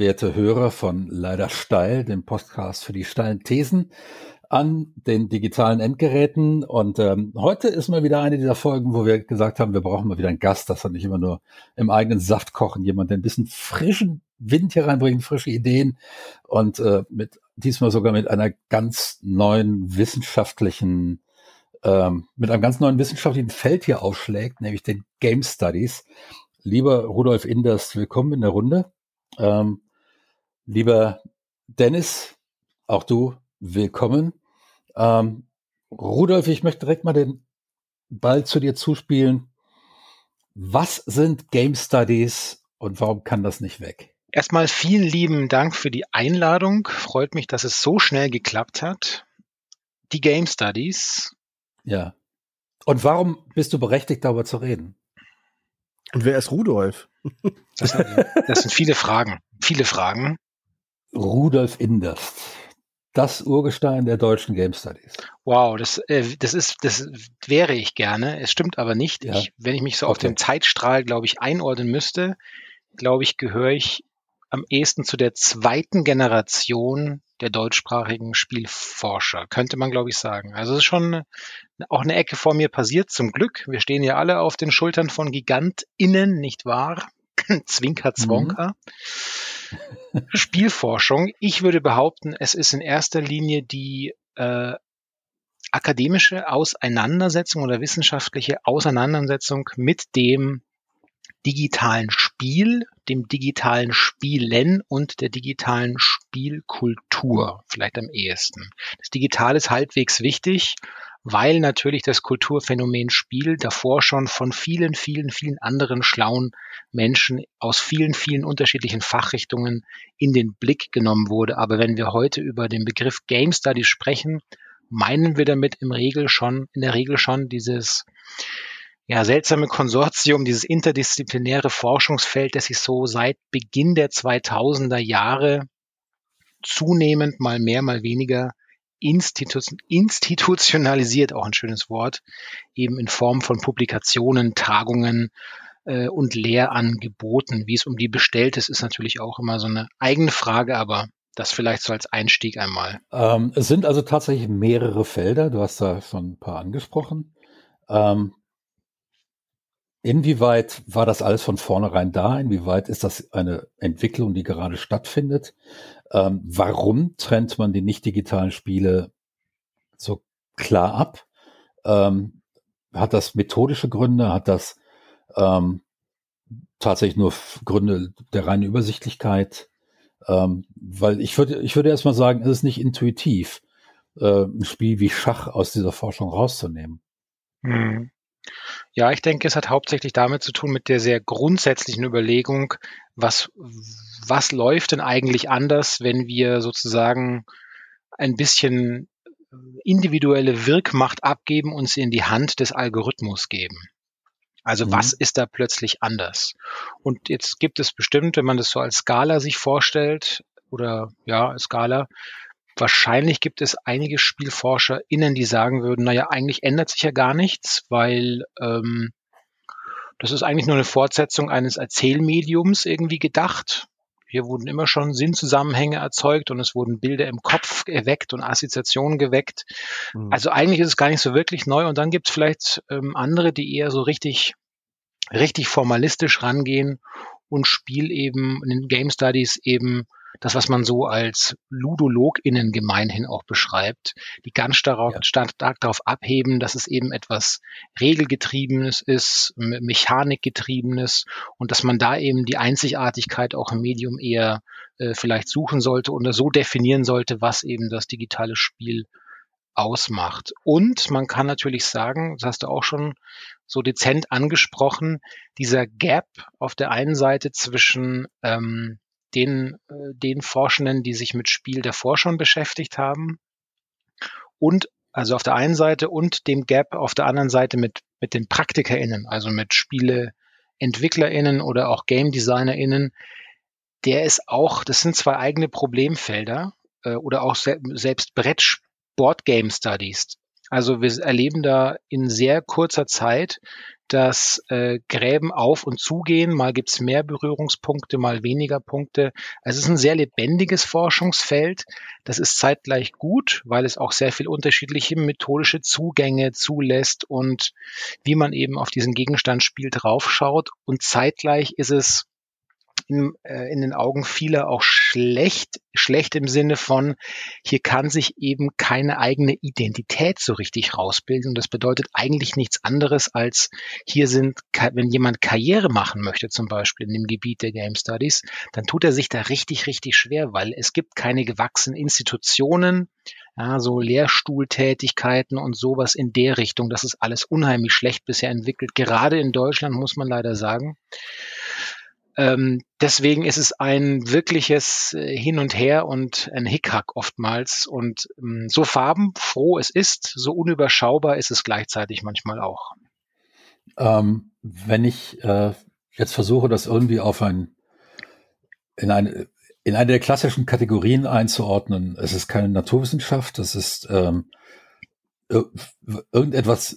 werte Hörer von Leider Steil, dem Podcast für die steilen Thesen an den digitalen Endgeräten. Und ähm, heute ist mal wieder eine dieser Folgen, wo wir gesagt haben, wir brauchen mal wieder einen Gast, dass wir nicht immer nur im eigenen Saft kochen, jemand, der ein bisschen frischen Wind hier reinbringt, frische Ideen und äh, mit diesmal sogar mit einer ganz neuen wissenschaftlichen, ähm, mit einem ganz neuen wissenschaftlichen Feld hier aufschlägt, nämlich den Game Studies. Lieber Rudolf Inders, willkommen in der Runde. Ähm, lieber Dennis, auch du willkommen. Ähm, Rudolf, ich möchte direkt mal den Ball zu dir zuspielen. Was sind Game Studies und warum kann das nicht weg? Erstmal vielen lieben Dank für die Einladung. Freut mich, dass es so schnell geklappt hat. Die Game Studies. Ja. Und warum bist du berechtigt, darüber zu reden? Und wer ist Rudolf? Das, das sind viele Fragen. Viele Fragen. Rudolf Inderst das Urgestein der deutschen Game Studies. Wow, das, äh, das ist, das wäre ich gerne. Es stimmt aber nicht. Ja. Ich, wenn ich mich so okay. auf dem Zeitstrahl, glaube ich, einordnen müsste, glaube ich, gehöre ich am ehesten zu der zweiten Generation der deutschsprachigen Spielforscher, könnte man, glaube ich, sagen. Also es ist schon auch eine Ecke vor mir passiert, zum Glück. Wir stehen ja alle auf den Schultern von GigantInnen, nicht wahr? Zwinker, Zwonker. Mhm. Spielforschung. Ich würde behaupten, es ist in erster Linie die äh, akademische Auseinandersetzung oder wissenschaftliche Auseinandersetzung mit dem digitalen Spiel, dem digitalen Spielen und der digitalen Spielkultur vielleicht am ehesten. Das Digitale ist halbwegs wichtig, weil natürlich das Kulturphänomen Spiel davor schon von vielen, vielen, vielen anderen schlauen Menschen aus vielen, vielen unterschiedlichen Fachrichtungen in den Blick genommen wurde. Aber wenn wir heute über den Begriff Game Studies sprechen, meinen wir damit im Regel schon, in der Regel schon dieses ja, seltsame Konsortium, dieses interdisziplinäre Forschungsfeld, das sich so seit Beginn der 2000er Jahre zunehmend mal mehr, mal weniger institu institutionalisiert, auch ein schönes Wort, eben in Form von Publikationen, Tagungen äh, und Lehrangeboten. Wie es um die bestellt ist, ist natürlich auch immer so eine eigene Frage, aber das vielleicht so als Einstieg einmal. Ähm, es sind also tatsächlich mehrere Felder. Du hast da schon ein paar angesprochen. Ähm, inwieweit war das alles von vornherein da? Inwieweit ist das eine Entwicklung, die gerade stattfindet? Ähm, warum trennt man die nicht digitalen Spiele so klar ab? Ähm, hat das methodische Gründe? Hat das ähm, tatsächlich nur Gründe der reinen Übersichtlichkeit? Ähm, weil ich würde, ich würde erstmal sagen, es ist nicht intuitiv, äh, ein Spiel wie Schach aus dieser Forschung rauszunehmen. Hm. Ja, ich denke, es hat hauptsächlich damit zu tun mit der sehr grundsätzlichen Überlegung, was, was läuft denn eigentlich anders, wenn wir sozusagen ein bisschen individuelle Wirkmacht abgeben und sie in die Hand des Algorithmus geben. Also mhm. was ist da plötzlich anders? Und jetzt gibt es bestimmt, wenn man das so als Skala sich vorstellt, oder ja, Skala, wahrscheinlich gibt es einige SpielforscherInnen, die sagen würden, naja, eigentlich ändert sich ja gar nichts, weil ähm, das ist eigentlich nur eine Fortsetzung eines Erzählmediums irgendwie gedacht. Hier wurden immer schon Sinnzusammenhänge erzeugt und es wurden Bilder im Kopf erweckt und Assoziationen geweckt. Mhm. Also eigentlich ist es gar nicht so wirklich neu. Und dann gibt es vielleicht ähm, andere, die eher so richtig, richtig formalistisch rangehen und Spiel eben in den Game Studies eben das, was man so als LudologInnen gemeinhin auch beschreibt, die ganz stark, ja. stark darauf abheben, dass es eben etwas Regelgetriebenes ist, Mechanikgetriebenes und dass man da eben die Einzigartigkeit auch im Medium eher äh, vielleicht suchen sollte oder so definieren sollte, was eben das digitale Spiel ausmacht. Und man kann natürlich sagen, das hast du auch schon so dezent angesprochen, dieser Gap auf der einen Seite zwischen ähm, den, äh, den Forschenden, die sich mit Spiel davor schon beschäftigt haben. Und also auf der einen Seite und dem Gap auf der anderen Seite mit, mit den PraktikerInnen, also mit SpieleentwicklerInnen oder auch Game DesignerInnen, der ist auch, das sind zwei eigene Problemfelder äh, oder auch se selbst Brettsport Game Studies. Also wir erleben da in sehr kurzer Zeit dass äh, Gräben auf und zugehen. Mal gibt's mehr Berührungspunkte, mal weniger Punkte. Also es ist ein sehr lebendiges Forschungsfeld. Das ist zeitgleich gut, weil es auch sehr viel unterschiedliche methodische Zugänge zulässt und wie man eben auf diesen Gegenstand spielt, draufschaut. Und zeitgleich ist es in, äh, in den Augen vieler auch schlecht, schlecht im Sinne von, hier kann sich eben keine eigene Identität so richtig rausbilden. Und das bedeutet eigentlich nichts anderes als, hier sind, wenn jemand Karriere machen möchte, zum Beispiel in dem Gebiet der Game Studies, dann tut er sich da richtig, richtig schwer, weil es gibt keine gewachsenen Institutionen, ja, so Lehrstuhltätigkeiten und sowas in der Richtung. Das ist alles unheimlich schlecht bisher entwickelt, gerade in Deutschland, muss man leider sagen. Ähm, deswegen ist es ein wirkliches äh, Hin und Her und ein Hickhack oftmals. Und ähm, so farbenfroh es ist, so unüberschaubar ist es gleichzeitig manchmal auch. Ähm, wenn ich äh, jetzt versuche, das irgendwie auf ein in eine in eine der klassischen Kategorien einzuordnen, es ist keine Naturwissenschaft, es ist ähm, irgendetwas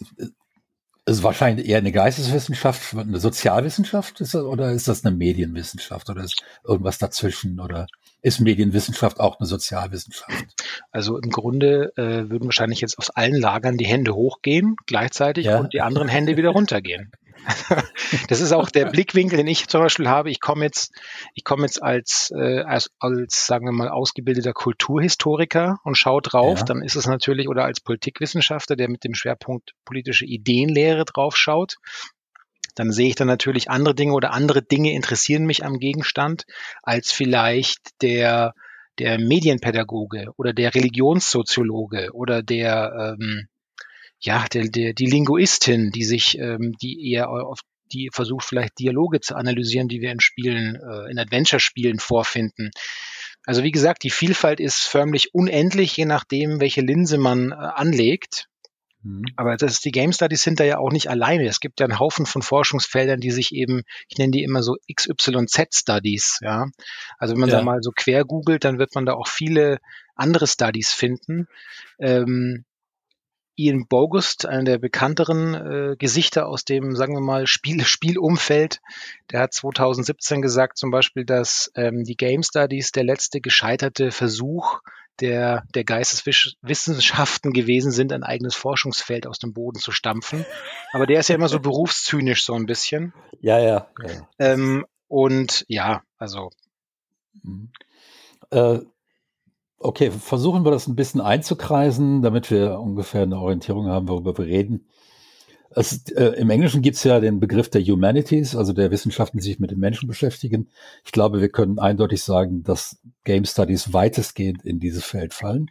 ist wahrscheinlich eher eine Geisteswissenschaft, eine Sozialwissenschaft ist das, oder ist das eine Medienwissenschaft oder ist irgendwas dazwischen oder ist Medienwissenschaft auch eine Sozialwissenschaft? Also im Grunde äh, würden wahrscheinlich jetzt aus allen Lagern die Hände hochgehen gleichzeitig ja. und die anderen Hände wieder runtergehen. das ist auch der Blickwinkel, den ich zum Beispiel habe. Ich komme jetzt, ich komme jetzt als, äh, als, als, sagen wir mal, ausgebildeter Kulturhistoriker und schaue drauf. Ja. Dann ist es natürlich, oder als Politikwissenschaftler, der mit dem Schwerpunkt politische Ideenlehre drauf schaut. Dann sehe ich dann natürlich andere Dinge oder andere Dinge interessieren mich am Gegenstand als vielleicht der, der Medienpädagoge oder der Religionssoziologe oder der, ähm, ja, der, der, die Linguistin, die sich, ähm, die eher auf die versucht vielleicht Dialoge zu analysieren, die wir in Spielen, äh, in Adventure-Spielen vorfinden. Also wie gesagt, die Vielfalt ist förmlich unendlich, je nachdem, welche Linse man äh, anlegt. Mhm. Aber das ist, die Game Studies sind da ja auch nicht alleine. Es gibt ja einen Haufen von Forschungsfeldern, die sich eben, ich nenne die immer so XYZ Studies, ja. Also wenn man ja. da mal so quer googelt, dann wird man da auch viele andere Studies finden. Ähm, Ian Bogust, einer der bekannteren äh, Gesichter aus dem, sagen wir mal, Spiel, Spielumfeld, der hat 2017 gesagt zum Beispiel, dass ähm, die Game Studies der letzte gescheiterte Versuch der, der Geisteswissenschaften gewesen sind, ein eigenes Forschungsfeld aus dem Boden zu stampfen. Aber der ist ja immer so berufszynisch so ein bisschen. Ja, ja. ja. Ähm, und ja, also. Mhm. Äh, Okay, versuchen wir das ein bisschen einzukreisen, damit wir ungefähr eine Orientierung haben, worüber wir reden. Es, äh, Im Englischen gibt es ja den Begriff der Humanities, also der Wissenschaften, die sich mit den Menschen beschäftigen. Ich glaube, wir können eindeutig sagen, dass Game Studies weitestgehend in dieses Feld fallen.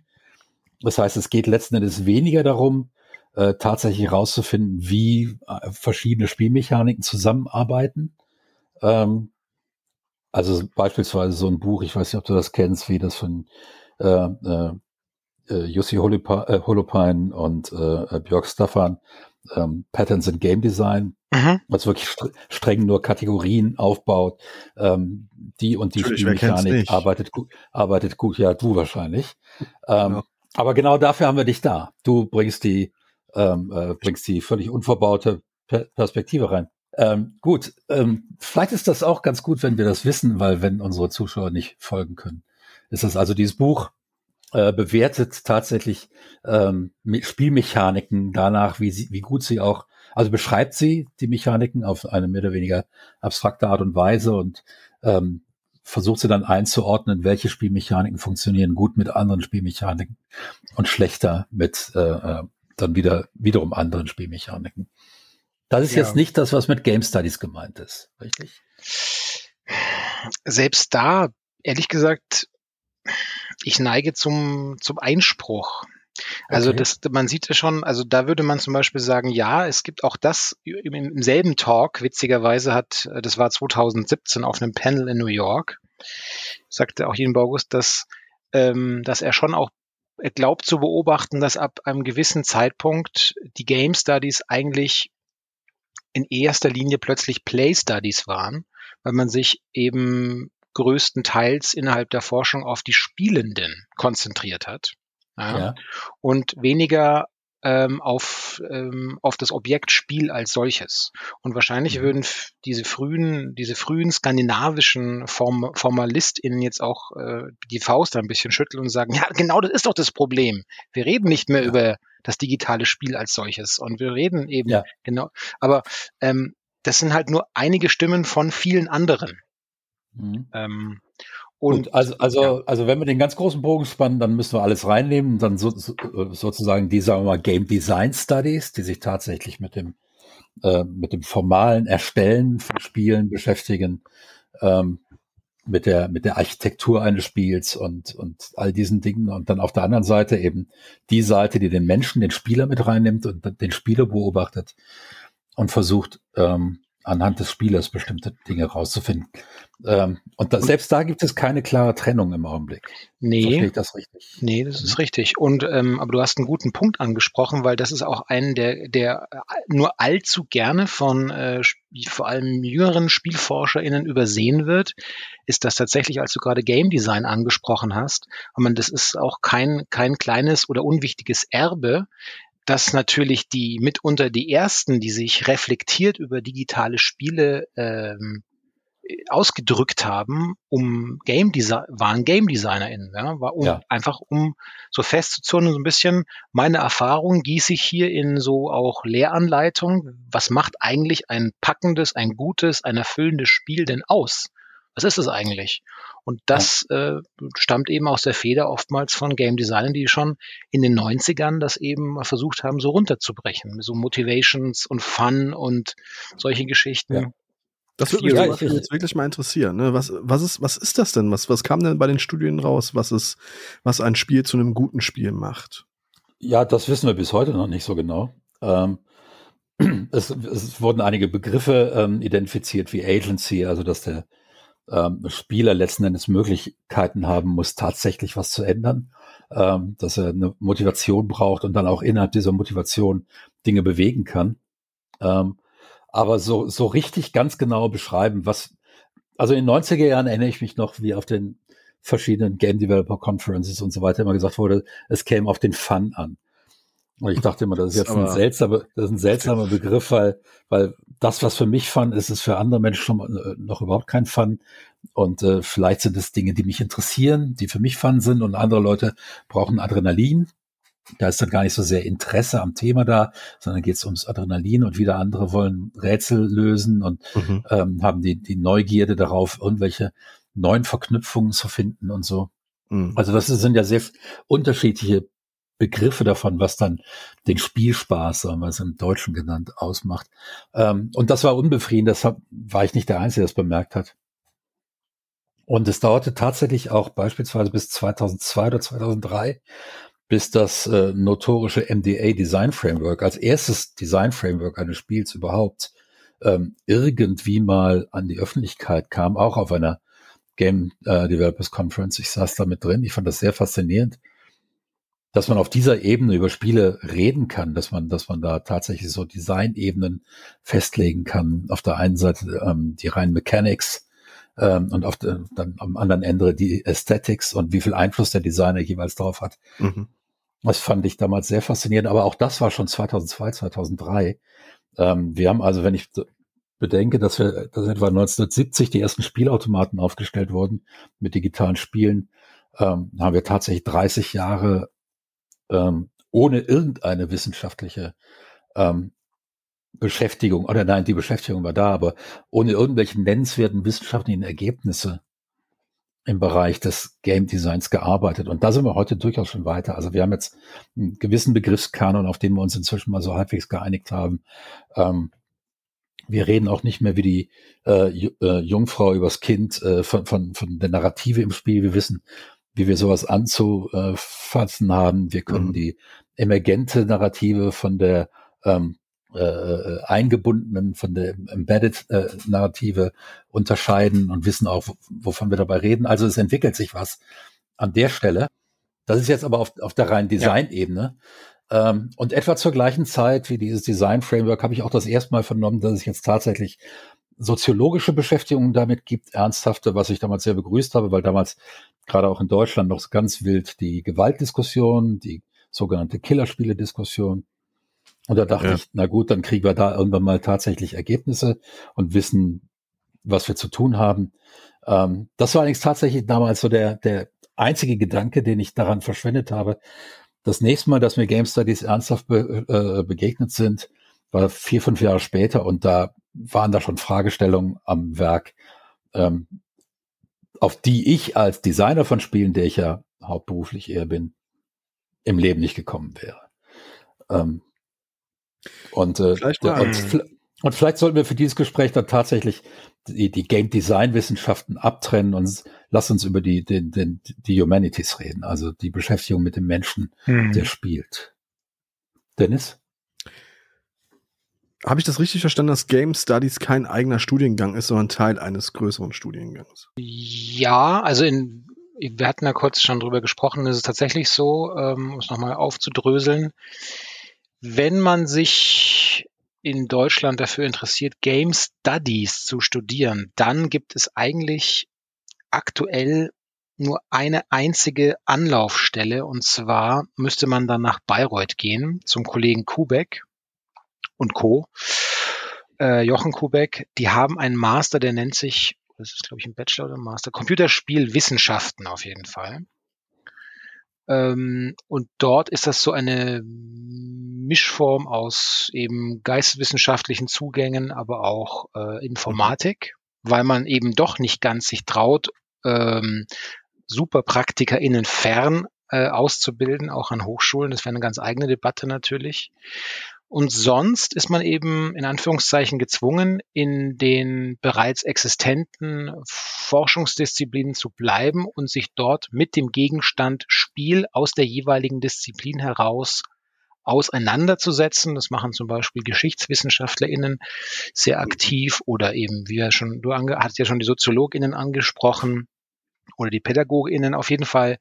Das heißt, es geht letzten Endes weniger darum, äh, tatsächlich herauszufinden, wie äh, verschiedene Spielmechaniken zusammenarbeiten. Ähm, also beispielsweise so ein Buch, ich weiß nicht, ob du das kennst, wie das von äh, äh, äh, Jussi Holopine und äh, Björk Staffan, ähm, Patterns in Game Design, mhm. was wirklich streng nur Kategorien aufbaut. Ähm, die und die Spielmechanik arbeitet gut, arbeitet gut, ja, du wahrscheinlich. Ähm, ja. Aber genau dafür haben wir dich da. Du bringst die, ähm, äh, bringst die völlig unverbaute Perspektive rein. Ähm, gut, ähm, vielleicht ist das auch ganz gut, wenn wir das wissen, weil wenn unsere Zuschauer nicht folgen können, ist das also dieses Buch äh, bewertet tatsächlich ähm, Spielmechaniken danach, wie, sie, wie gut sie auch, also beschreibt sie die Mechaniken auf eine mehr oder weniger abstrakte Art und Weise und ähm, versucht sie dann einzuordnen, welche Spielmechaniken funktionieren gut mit anderen Spielmechaniken und schlechter mit äh, äh dann wieder wiederum anderen Spielmechaniken. Das ist ja. jetzt nicht das, was mit Game Studies gemeint ist, richtig? Selbst da, ehrlich gesagt, ich neige zum, zum Einspruch. Also okay. das, man sieht ja schon, also da würde man zum Beispiel sagen, ja, es gibt auch das im, im selben Talk, witzigerweise hat, das war 2017 auf einem Panel in New York, sagte auch Ian August, dass, ähm, dass er schon auch glaubt zu beobachten, dass ab einem gewissen Zeitpunkt die Game Studies eigentlich in erster Linie plötzlich Play Studies waren, weil man sich eben größtenteils innerhalb der Forschung auf die Spielenden konzentriert hat. Ja. ja. Und weniger ähm, auf, ähm, auf das Objekt Spiel als solches. Und wahrscheinlich mhm. würden diese frühen, diese frühen skandinavischen Form, FormalistInnen jetzt auch äh, die Faust ein bisschen schütteln und sagen, ja, genau das ist doch das Problem. Wir reden nicht mehr ja. über das digitale Spiel als solches. Und wir reden eben, ja. genau, aber ähm, das sind halt nur einige Stimmen von vielen anderen. Mhm. Ähm, und Gut, also, also, ja. also wenn wir den ganz großen Bogen spannen, dann müssen wir alles reinnehmen, dann so, so, sozusagen die, sagen wir mal, Game Design Studies, die sich tatsächlich mit dem, äh, mit dem formalen Erstellen von Spielen beschäftigen, ähm, mit der, mit der Architektur eines Spiels und, und all diesen Dingen. Und dann auf der anderen Seite eben die Seite, die den Menschen, den Spieler mit reinnimmt und den Spieler beobachtet und versucht, ähm, anhand des Spielers bestimmte Dinge rauszufinden. Ähm, und da, selbst da gibt es keine klare Trennung im Augenblick. Nee. Verstehe ich das richtig? Nee, das ist richtig. Und ähm, aber du hast einen guten Punkt angesprochen, weil das ist auch ein, der, der nur allzu gerne von äh, vor allem jüngeren SpielforscherInnen übersehen wird, ist das tatsächlich, als du gerade Game Design angesprochen hast, und man, das ist auch kein, kein kleines oder unwichtiges Erbe, dass natürlich die mitunter die ersten, die sich reflektiert über digitale Spiele ähm, ausgedrückt haben, um Game Design, waren Game DesignerInnen, ja, war um, ja. einfach um so festzuzurren, so ein bisschen meine Erfahrung gieße ich hier in so auch Lehranleitungen. Was macht eigentlich ein packendes, ein gutes, ein erfüllendes Spiel denn aus? Was ist es eigentlich? Und das ja. äh, stammt eben aus der Feder oftmals von Game Designern, die schon in den 90ern das eben versucht haben, so runterzubrechen. So Motivations und Fun und solche Geschichten. Ja. Das würde mich ja, jetzt wirklich mal interessieren. Ne? Was, was, ist, was ist das denn? Was, was kam denn bei den Studien raus, was, ist, was ein Spiel zu einem guten Spiel macht? Ja, das wissen wir bis heute noch nicht so genau. Ähm, es, es, wurden einige Begriffe ähm, identifiziert wie Agency, also dass der ähm, Spieler letzten Endes Möglichkeiten haben muss, tatsächlich was zu ändern, ähm, dass er eine Motivation braucht und dann auch innerhalb dieser Motivation Dinge bewegen kann. Ähm, aber so, so richtig ganz genau beschreiben, was, also in den 90er Jahren erinnere ich mich noch, wie auf den verschiedenen Game Developer Conferences und so weiter immer gesagt wurde, es käme auf den Fun an. Und ich dachte immer, das ist jetzt ein seltsamer, das ist ein seltsamer Begriff, weil, weil das, was für mich Fun ist, ist für andere Menschen schon äh, noch überhaupt kein Fun. Und äh, vielleicht sind es Dinge, die mich interessieren, die für mich Fun sind und andere Leute brauchen Adrenalin. Da ist dann gar nicht so sehr Interesse am Thema da, sondern geht es ums Adrenalin und wieder andere wollen Rätsel lösen und mhm. ähm, haben die, die Neugierde darauf, irgendwelche neuen Verknüpfungen zu finden und so. Mhm. Also das sind ja sehr unterschiedliche Begriffe davon, was dann den Spielspaß, sagen wir es im Deutschen genannt, ausmacht. Ähm, und das war unbefriedigend, deshalb war ich nicht der Einzige, der das bemerkt hat. Und es dauerte tatsächlich auch beispielsweise bis 2002 oder 2003, bis das äh, notorische MDA Design Framework als erstes Design Framework eines Spiels überhaupt ähm, irgendwie mal an die Öffentlichkeit kam, auch auf einer Game äh, Developers Conference. Ich saß da mit drin. Ich fand das sehr faszinierend dass man auf dieser Ebene über Spiele reden kann, dass man, dass man da tatsächlich so Design-Ebenen festlegen kann. Auf der einen Seite ähm, die reinen Mechanics ähm, und auf der, dann am anderen Ende die Aesthetics und wie viel Einfluss der Designer jeweils darauf hat. Mhm. Das fand ich damals sehr faszinierend, aber auch das war schon 2002, 2003. Ähm, wir haben also, wenn ich bedenke, dass wir, dass etwa 1970 die ersten Spielautomaten aufgestellt wurden mit digitalen Spielen, ähm, haben wir tatsächlich 30 Jahre ähm, ohne irgendeine wissenschaftliche ähm, Beschäftigung, oder nein, die Beschäftigung war da, aber ohne irgendwelche nennenswerten wissenschaftlichen Ergebnisse im Bereich des Game Designs gearbeitet. Und da sind wir heute durchaus schon weiter. Also wir haben jetzt einen gewissen Begriffskanon, auf den wir uns inzwischen mal so halbwegs geeinigt haben. Ähm, wir reden auch nicht mehr wie die äh, äh, Jungfrau übers Kind äh, von, von, von der Narrative im Spiel. Wir wissen, wie wir sowas anzufassen haben. Wir können mhm. die emergente Narrative von der ähm, äh, eingebundenen, von der embedded äh, Narrative unterscheiden und wissen auch, wovon wir dabei reden. Also es entwickelt sich was an der Stelle. Das ist jetzt aber auf, auf der reinen Design-Ebene. Ja. Ähm, und etwa zur gleichen Zeit wie dieses Design-Framework habe ich auch das erste Mal vernommen, dass es jetzt tatsächlich soziologische Beschäftigung damit gibt, ernsthafte, was ich damals sehr begrüßt habe, weil damals gerade auch in Deutschland noch ganz wild die Gewaltdiskussion, die sogenannte Killerspiele-Diskussion Und da dachte ja. ich, na gut, dann kriegen wir da irgendwann mal tatsächlich Ergebnisse und wissen, was wir zu tun haben. Ähm, das war allerdings tatsächlich damals so der, der einzige Gedanke, den ich daran verschwendet habe. Das nächste Mal, dass mir Game Studies ernsthaft be, äh, begegnet sind, war vier, fünf Jahre später und da waren da schon Fragestellungen am Werk, ähm, auf die ich als Designer von Spielen, der ich ja hauptberuflich eher bin, im Leben nicht gekommen wäre. Ähm, und, äh, und, und, vielleicht sollten wir für dieses Gespräch dann tatsächlich die, die Game Design Wissenschaften abtrennen und lass uns über die, den, den, die Humanities reden, also die Beschäftigung mit dem Menschen, hm. der spielt. Dennis? Habe ich das richtig verstanden, dass Game Studies kein eigener Studiengang ist, sondern Teil eines größeren Studiengangs? Ja, also in, wir hatten ja kurz schon drüber gesprochen, ist es tatsächlich so, ähm, um es nochmal aufzudröseln. Wenn man sich in Deutschland dafür interessiert, Game Studies zu studieren, dann gibt es eigentlich aktuell nur eine einzige Anlaufstelle und zwar müsste man dann nach Bayreuth gehen zum Kollegen Kubek und Co. Äh, Jochen Kubek, die haben einen Master, der nennt sich, das ist glaube ich ein Bachelor oder ein Master, Computerspielwissenschaften auf jeden Fall. Ähm, und dort ist das so eine Mischform aus eben geisteswissenschaftlichen Zugängen, aber auch äh, Informatik, weil man eben doch nicht ganz sich traut, ähm, SuperpraktikerInnen fern äh, auszubilden, auch an Hochschulen. Das wäre eine ganz eigene Debatte natürlich. Und sonst ist man eben in Anführungszeichen gezwungen, in den bereits existenten Forschungsdisziplinen zu bleiben und sich dort mit dem Gegenstand Spiel aus der jeweiligen Disziplin heraus auseinanderzusetzen. Das machen zum Beispiel GeschichtswissenschaftlerInnen sehr aktiv oder eben, wie ja schon, du hast ja schon die SoziologInnen angesprochen oder die PädagogInnen auf jeden Fall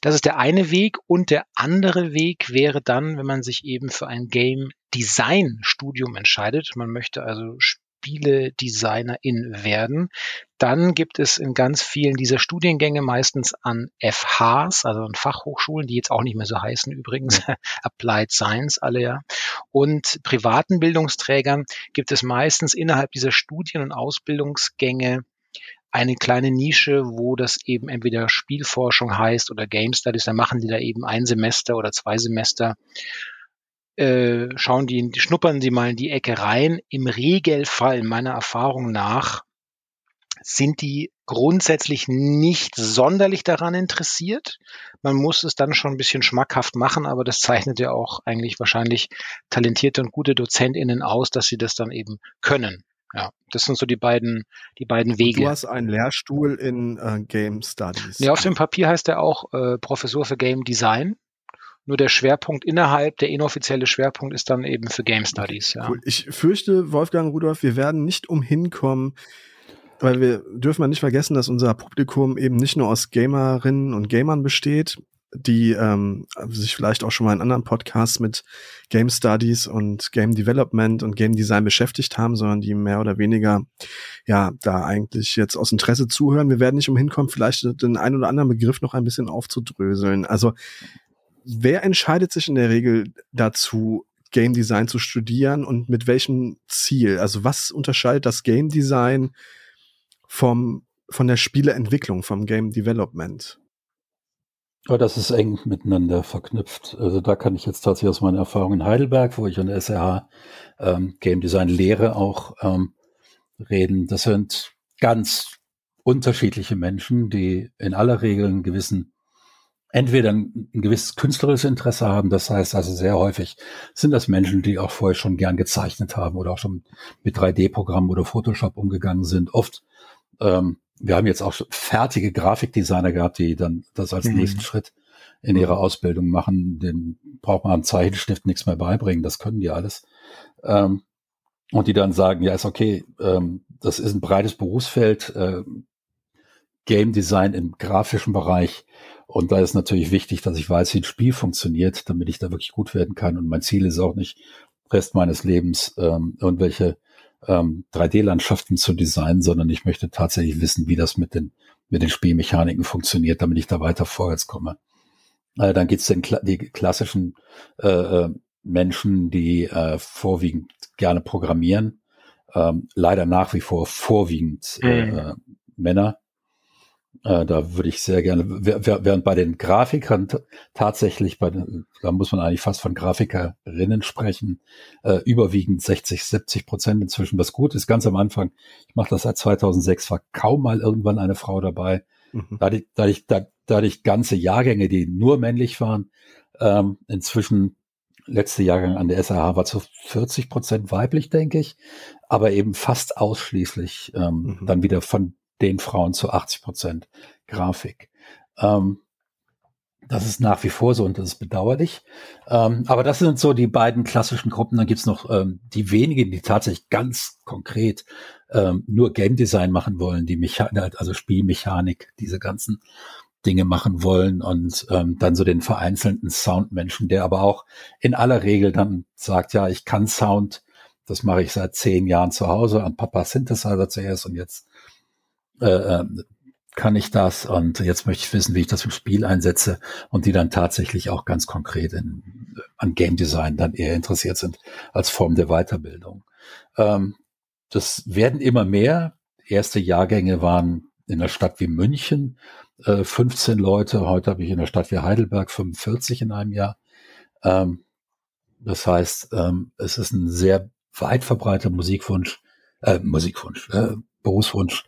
das ist der eine Weg. Und der andere Weg wäre dann, wenn man sich eben für ein Game Design Studium entscheidet. Man möchte also Spiele-Designerin werden. Dann gibt es in ganz vielen dieser Studiengänge meistens an FHs, also an Fachhochschulen, die jetzt auch nicht mehr so heißen übrigens, Applied Science alle ja, und privaten Bildungsträgern gibt es meistens innerhalb dieser Studien- und Ausbildungsgänge eine kleine Nische, wo das eben entweder Spielforschung heißt oder Game Studies, dann machen die da eben ein Semester oder zwei Semester, äh, schauen die, schnuppern sie mal in die Ecke rein. Im Regelfall, meiner Erfahrung nach, sind die grundsätzlich nicht sonderlich daran interessiert. Man muss es dann schon ein bisschen schmackhaft machen, aber das zeichnet ja auch eigentlich wahrscheinlich talentierte und gute DozentInnen aus, dass sie das dann eben können. Ja, das sind so die beiden, die beiden Wege. Du hast einen Lehrstuhl in äh, Game Studies. Nee, auf dem Papier heißt er auch äh, Professor für Game Design. Nur der Schwerpunkt innerhalb, der inoffizielle Schwerpunkt ist dann eben für Game Studies. Ja. Cool. Ich fürchte, Wolfgang Rudolf, wir werden nicht umhin kommen, weil wir dürfen mal nicht vergessen, dass unser Publikum eben nicht nur aus Gamerinnen und Gamern besteht, die ähm, sich vielleicht auch schon mal in anderen Podcasts mit Game Studies und Game Development und Game Design beschäftigt haben, sondern die mehr oder weniger ja da eigentlich jetzt aus Interesse zuhören. Wir werden nicht umhin kommen, vielleicht den einen oder anderen Begriff noch ein bisschen aufzudröseln. Also wer entscheidet sich in der Regel dazu, Game Design zu studieren und mit welchem Ziel? Also was unterscheidet das Game Design vom von der Spieleentwicklung, vom Game Development? Ja, das ist eng miteinander verknüpft. Also da kann ich jetzt tatsächlich aus meiner Erfahrung in Heidelberg, wo ich an der SRH ähm, Game Design lehre, auch ähm, reden. Das sind ganz unterschiedliche Menschen, die in aller Regel einen gewissen, entweder ein, ein gewisses künstlerisches Interesse haben. Das heißt also sehr häufig sind das Menschen, die auch vorher schon gern gezeichnet haben oder auch schon mit 3D-Programmen oder Photoshop umgegangen sind. Oft ähm, wir haben jetzt auch fertige Grafikdesigner gehabt, die dann das als mhm. nächsten Schritt in ihrer mhm. Ausbildung machen. Den braucht man am Zeichenstift nichts mehr beibringen, das können die alles. Ähm, und die dann sagen, ja, ist okay, ähm, das ist ein breites Berufsfeld, äh, Game Design im grafischen Bereich. Und da ist natürlich wichtig, dass ich weiß, wie ein Spiel funktioniert, damit ich da wirklich gut werden kann. Und mein Ziel ist auch nicht, Rest meines Lebens ähm, irgendwelche ähm, 3D-Landschaften zu designen, sondern ich möchte tatsächlich wissen, wie das mit den, mit den Spielmechaniken funktioniert, damit ich da weiter vorwärts komme. Äh, dann gibt's den die klassischen äh, äh, Menschen, die äh, vorwiegend gerne programmieren, ähm, leider nach wie vor vorwiegend äh, mhm. Männer. Äh, da würde ich sehr gerne, während bei den Grafikern tatsächlich, bei den, da muss man eigentlich fast von Grafikerinnen sprechen, äh, überwiegend 60, 70 Prozent inzwischen, was gut ist. Ganz am Anfang, ich mache das seit 2006, war kaum mal irgendwann eine Frau dabei. Mhm. Dadurch, dadurch, dadurch ganze Jahrgänge, die nur männlich waren, ähm, inzwischen letzte Jahrgang an der SAH war zu 40 Prozent weiblich, denke ich, aber eben fast ausschließlich ähm, mhm. dann wieder von den Frauen zu 80 Prozent Grafik. Ähm, das ist nach wie vor so und das ist bedauerlich. Ähm, aber das sind so die beiden klassischen Gruppen. Dann gibt's noch ähm, die wenigen, die tatsächlich ganz konkret ähm, nur Game Design machen wollen, die Mechanik, also Spielmechanik, diese ganzen Dinge machen wollen und ähm, dann so den vereinzelten Soundmenschen, der aber auch in aller Regel dann sagt, ja, ich kann Sound, das mache ich seit zehn Jahren zu Hause an Papa Synthesizer zuerst und jetzt äh, äh, kann ich das und jetzt möchte ich wissen, wie ich das im Spiel einsetze und die dann tatsächlich auch ganz konkret in, an Game Design dann eher interessiert sind als Form der Weiterbildung. Ähm, das werden immer mehr. Erste Jahrgänge waren in einer Stadt wie München äh, 15 Leute. Heute habe ich in der Stadt wie Heidelberg 45 in einem Jahr. Ähm, das heißt, ähm, es ist ein sehr weit verbreiteter Musikwunsch, äh, Musikwunsch, äh, Berufswunsch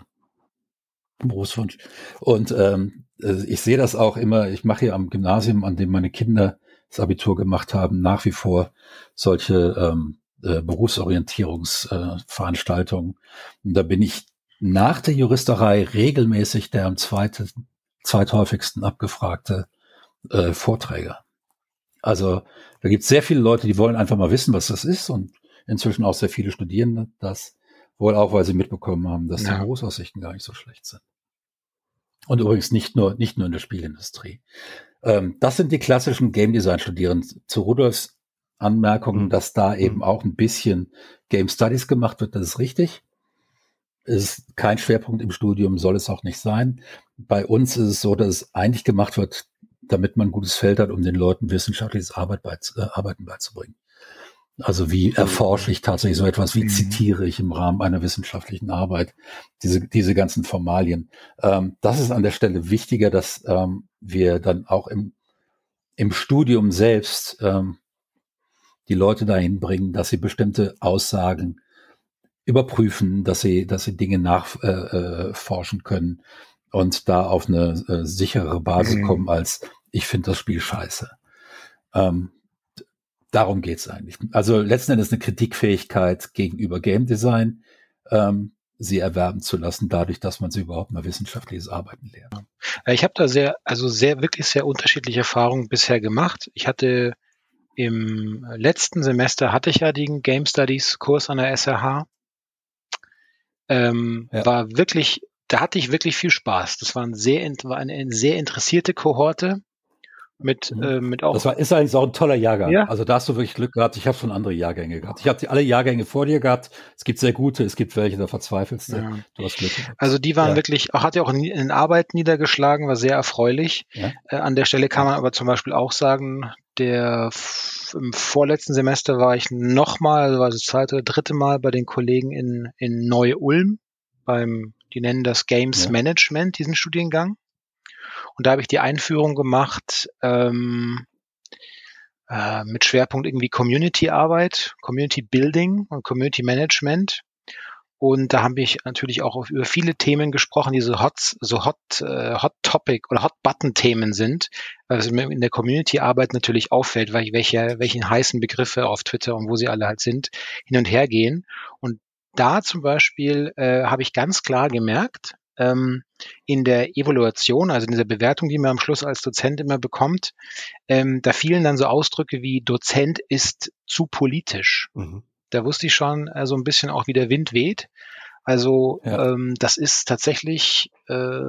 Berufswunsch. Und ähm, äh, ich sehe das auch immer, ich mache hier am Gymnasium, an dem meine Kinder das Abitur gemacht haben, nach wie vor solche ähm, äh, Berufsorientierungsveranstaltungen. Äh, Und da bin ich nach der Juristerei regelmäßig der am zweiten, zweithäufigsten abgefragte äh, Vorträger. Also da gibt es sehr viele Leute, die wollen einfach mal wissen, was das ist und inzwischen auch sehr viele Studierende das. Wohl auch, weil sie mitbekommen haben, dass ja. die Berufsaussichten gar nicht so schlecht sind. Und übrigens nicht nur, nicht nur in der Spielindustrie. Ähm, das sind die klassischen Game Design Studierenden. Zu Rudolfs Anmerkungen, mhm. dass da eben mhm. auch ein bisschen Game Studies gemacht wird, das ist richtig. Es ist kein Schwerpunkt im Studium, soll es auch nicht sein. Bei uns ist es so, dass es eigentlich gemacht wird, damit man ein gutes Feld hat, um den Leuten wissenschaftliches Arbeit beiz äh, Arbeiten beizubringen. Also wie erforsche ich tatsächlich so etwas, wie mhm. zitiere ich im Rahmen einer wissenschaftlichen Arbeit diese, diese ganzen Formalien. Ähm, das ist an der Stelle wichtiger, dass ähm, wir dann auch im, im Studium selbst ähm, die Leute dahin bringen, dass sie bestimmte Aussagen überprüfen, dass sie, dass sie Dinge nachforschen äh, äh können und da auf eine äh, sichere Basis mhm. kommen als ich finde das Spiel scheiße. Ähm, darum geht's eigentlich. Also letzten Endes eine Kritikfähigkeit gegenüber Game Design, ähm, sie erwerben zu lassen, dadurch, dass man sie überhaupt mal wissenschaftliches Arbeiten lehrt. Ich habe da sehr, also sehr, wirklich sehr unterschiedliche Erfahrungen bisher gemacht. Ich hatte im letzten Semester hatte ich ja den Game Studies Kurs an der SRH. Ähm, ja. War wirklich, da hatte ich wirklich viel Spaß. Das war, ein sehr, war eine sehr interessierte Kohorte mit, mhm. äh, mit auch. Das war, ist eigentlich auch ein toller Jahrgang. Ja. Also da hast du wirklich Glück gehabt. Ich habe schon andere Jahrgänge gehabt. Ich habe alle Jahrgänge vor dir gehabt. Es gibt sehr gute, es gibt welche, da verzweifelst du. Ja. Du hast Glück gehabt. Also die waren ja. wirklich, auch hat ja auch in, in Arbeit niedergeschlagen, war sehr erfreulich. Ja. Äh, an der Stelle kann man aber zum Beispiel auch sagen, der im vorletzten Semester war ich nochmal, also war das zweite oder dritte Mal bei den Kollegen in, in Neu-Ulm beim, die nennen das Games Management, diesen Studiengang. Und da habe ich die Einführung gemacht ähm, äh, mit Schwerpunkt irgendwie Community-Arbeit, Community Building und Community Management. Und da habe ich natürlich auch über viele Themen gesprochen, die so Hot, so Hot, äh, Hot Topic oder Hot Button Themen sind, es mir in der Community Arbeit natürlich auffällt, weil ich welche, welchen heißen Begriffe auf Twitter und wo sie alle halt sind, hin und her gehen. Und da zum Beispiel äh, habe ich ganz klar gemerkt, ähm, in der Evaluation, also in dieser Bewertung, die man am Schluss als Dozent immer bekommt, ähm, da fielen dann so Ausdrücke wie Dozent ist zu politisch. Mhm. Da wusste ich schon äh, so ein bisschen auch, wie der Wind weht. Also ja. ähm, das ist tatsächlich, äh,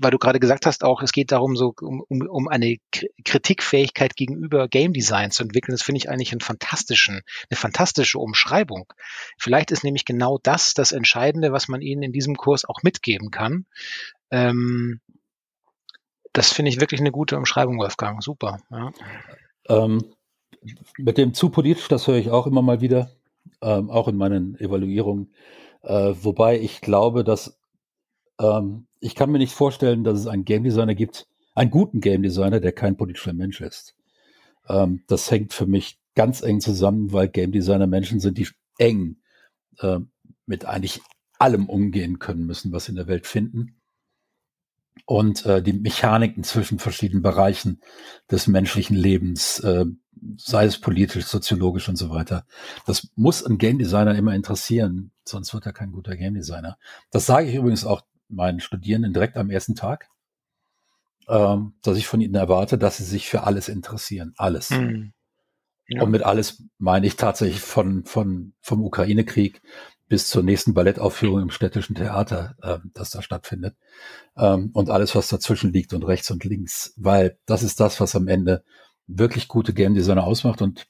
weil du gerade gesagt hast, auch es geht darum, so um, um, um eine Kritikfähigkeit gegenüber Game Design zu entwickeln. Das finde ich eigentlich einen fantastischen, eine fantastische Umschreibung. Vielleicht ist nämlich genau das das Entscheidende, was man ihnen in diesem Kurs auch mitgeben kann. Ähm, das finde ich wirklich eine gute Umschreibung, Wolfgang. Super. Ja. Ähm, mit dem zu politisch, das höre ich auch immer mal wieder, ähm, auch in meinen Evaluierungen. Äh, wobei ich glaube, dass ähm, ich kann mir nicht vorstellen, dass es einen Game Designer gibt, einen guten Game Designer, der kein politischer Mensch ist. Ähm, das hängt für mich ganz eng zusammen, weil Game Designer Menschen sind, die eng äh, mit eigentlich allem umgehen können müssen, was sie in der Welt finden. Und äh, die Mechaniken zwischen verschiedenen Bereichen des menschlichen Lebens, äh, sei es politisch, soziologisch und so weiter. Das muss ein Game Designer immer interessieren, sonst wird er kein guter Game Designer. Das sage ich übrigens auch meinen Studierenden direkt am ersten Tag, ähm, dass ich von ihnen erwarte, dass sie sich für alles interessieren. Alles. Mhm. Ja. Und mit alles meine ich tatsächlich von, von, vom Ukraine-Krieg bis zur nächsten Ballettaufführung im städtischen Theater, äh, das da stattfindet. Ähm, und alles, was dazwischen liegt und rechts und links. Weil das ist das, was am Ende wirklich gute Game Designer ausmacht. Und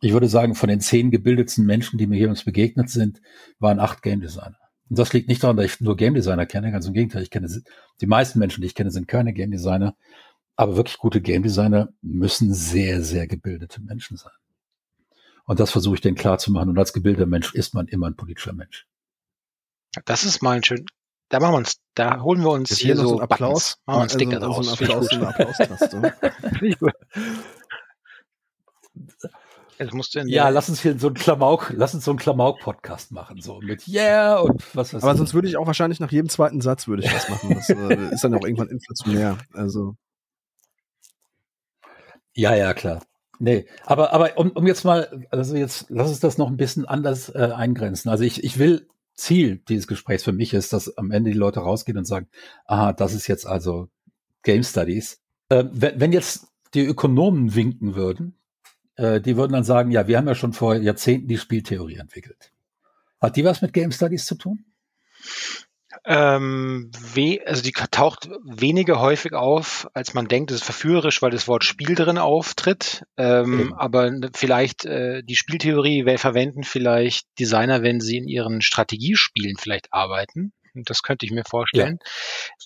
ich würde sagen, von den zehn gebildetsten Menschen, die mir hier uns begegnet sind, waren acht Game Designer. Und das liegt nicht daran, dass ich nur Game Designer kenne, ganz im Gegenteil. Ich kenne die meisten Menschen, die ich kenne, sind keine Game Designer. Aber wirklich gute Game Designer müssen sehr, sehr gebildete Menschen sein. Und das versuche ich denen klar zu machen. Und als gebildeter Mensch ist man immer ein politischer Mensch. Das ist mal ein schön. Da machen wir uns, da holen wir uns Jetzt hier hier so so einen Applaus. Buttons. Machen wir einen Also- Sticker also draus. einen ich Applaus, gut. eine Applaustaste. Ja, lass uns hier so einen Klamauk, lass uns so einen Klamauk-Podcast machen, so mit Yeah und was weiß Aber ich. sonst würde ich auch wahrscheinlich nach jedem zweiten Satz würde ich das machen. Das äh, ist dann auch irgendwann inflationär. Also Ja, ja, klar. Nee, aber, aber um, um jetzt mal, also jetzt lass uns das noch ein bisschen anders äh, eingrenzen. Also ich, ich will, Ziel dieses Gesprächs für mich ist, dass am Ende die Leute rausgehen und sagen, aha, das ist jetzt also Game Studies. Äh, wenn, wenn jetzt die Ökonomen winken würden, die würden dann sagen, ja, wir haben ja schon vor Jahrzehnten die Spieltheorie entwickelt. Hat die was mit Game Studies zu tun? Ähm, also die taucht weniger häufig auf, als man denkt. Das ist verführerisch, weil das Wort Spiel drin auftritt. Ähm, Eben. aber vielleicht äh, die Spieltheorie verwenden vielleicht Designer, wenn sie in ihren Strategiespielen vielleicht arbeiten. Und Das könnte ich mir vorstellen.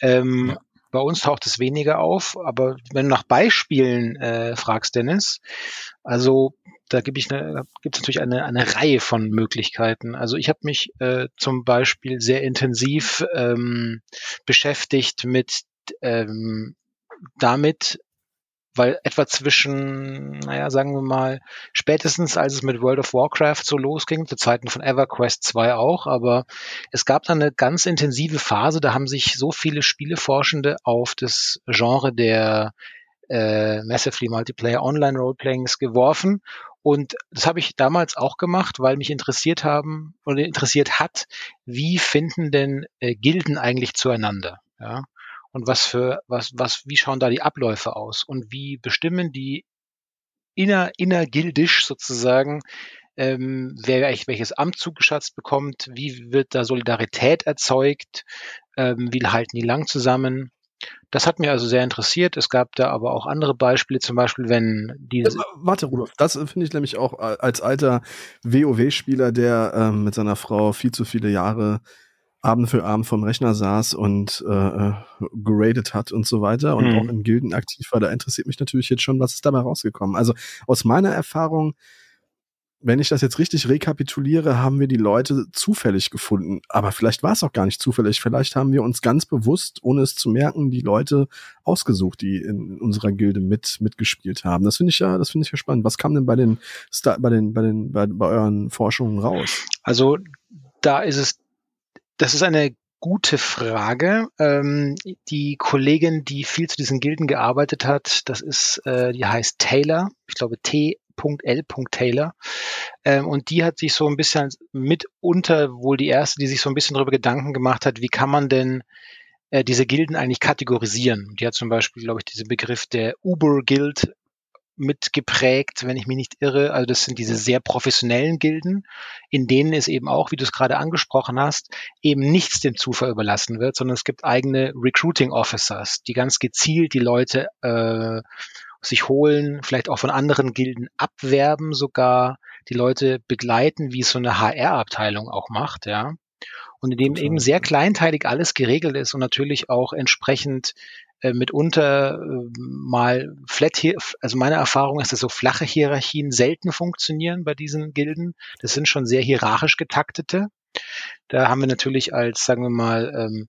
Ähm, Ja. Bei uns taucht es weniger auf, aber wenn du nach Beispielen äh, fragst, Dennis, also da eine, gibt es natürlich eine, eine Reihe von Möglichkeiten. Also ich habe mich äh, zum Beispiel sehr intensiv ähm, beschäftigt mit ähm, damit, weil etwa zwischen, naja, sagen wir mal, spätestens als es mit World of Warcraft so losging, zu Zeiten von EverQuest 2 auch, aber es gab dann eine ganz intensive Phase, da haben sich so viele Spieleforschende auf das Genre der äh, Massively Multiplayer Online Roleplayings geworfen. Und das habe ich damals auch gemacht, weil mich interessiert haben oder interessiert hat, wie finden denn äh, Gilden eigentlich zueinander? Ja. Und was für, was, was, wie schauen da die Abläufe aus? Und wie bestimmen die inner, innergildisch sozusagen, ähm, wer welches Amt zugeschatzt bekommt, wie wird da Solidarität erzeugt, ähm, wie halten die lang zusammen. Das hat mir also sehr interessiert. Es gab da aber auch andere Beispiele, zum Beispiel, wenn die Äh, Warte, Rudolf, das finde ich nämlich auch äh, als alter WoW-Spieler, der ähm, mit seiner Frau viel zu viele Jahre Abend für Abend vom Rechner saß und äh, äh, geradet hat und so weiter und Mhm. auch in Gilden aktiv war, da interessiert mich natürlich jetzt schon, was ist dabei rausgekommen. Also aus meiner Erfahrung, wenn ich das jetzt richtig rekapituliere, haben wir die Leute zufällig gefunden. Aber vielleicht war es auch gar nicht zufällig. Vielleicht haben wir uns ganz bewusst, ohne es zu merken, die Leute ausgesucht, die in unserer Gilde mit mitgespielt haben. Das finde ich ja, das finde ich ja spannend. Was kam denn bei den bei den bei den bei, bei euren Forschungen raus? Also da ist es, das ist eine gute Frage. Ähm, die Kollegin, die viel zu diesen Gilden gearbeitet hat, das ist, äh, die heißt Taylor, ich glaube T.L. Taylor. Ähm, und die hat sich so ein bisschen mitunter wohl die erste, die sich so ein bisschen darüber Gedanken gemacht hat, wie kann man denn äh, diese Gilden eigentlich kategorisieren. Die hat zum Beispiel, glaube ich, diesen Begriff der Uber-Guild mitgeprägt, wenn ich mich nicht irre. Also das sind diese sehr professionellen Gilden, in denen es eben auch, wie du es gerade angesprochen hast, eben nichts dem Zufall überlassen wird, sondern es gibt eigene Recruiting Officers, die ganz gezielt die Leute äh, sich holen, vielleicht auch von anderen Gilden abwerben sogar, die Leute begleiten, wie es so eine HR-Abteilung auch macht, ja. Und in dem Total. eben sehr kleinteilig alles geregelt ist und natürlich auch entsprechend äh, mitunter äh, mal flat hier, also meine Erfahrung ist, dass so flache Hierarchien selten funktionieren bei diesen Gilden. Das sind schon sehr hierarchisch getaktete. Da haben wir natürlich als, sagen wir mal, ähm,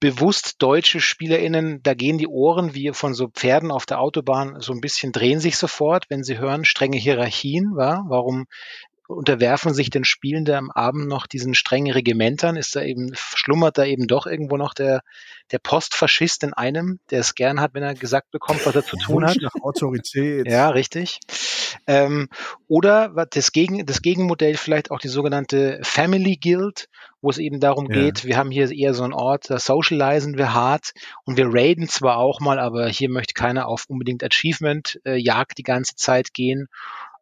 bewusst deutsche SpielerInnen, da gehen die Ohren wie von so Pferden auf der Autobahn so ein bisschen drehen sich sofort, wenn sie hören strenge Hierarchien, war. Warum unterwerfen sich den Spielende am Abend noch diesen strengen Regimentern? Ist da eben, schlummert da eben doch irgendwo noch der, der Postfaschist in einem, der es gern hat, wenn er gesagt bekommt, was er zu tun hat? Nach Autorität. Ja, richtig. Ähm, oder das, Gegen, das Gegenmodell vielleicht auch die sogenannte Family Guild, wo es eben darum ja. geht, wir haben hier eher so einen Ort, da socialisen wir hart und wir raiden zwar auch mal, aber hier möchte keiner auf unbedingt Achievement-Jagd äh, die ganze Zeit gehen.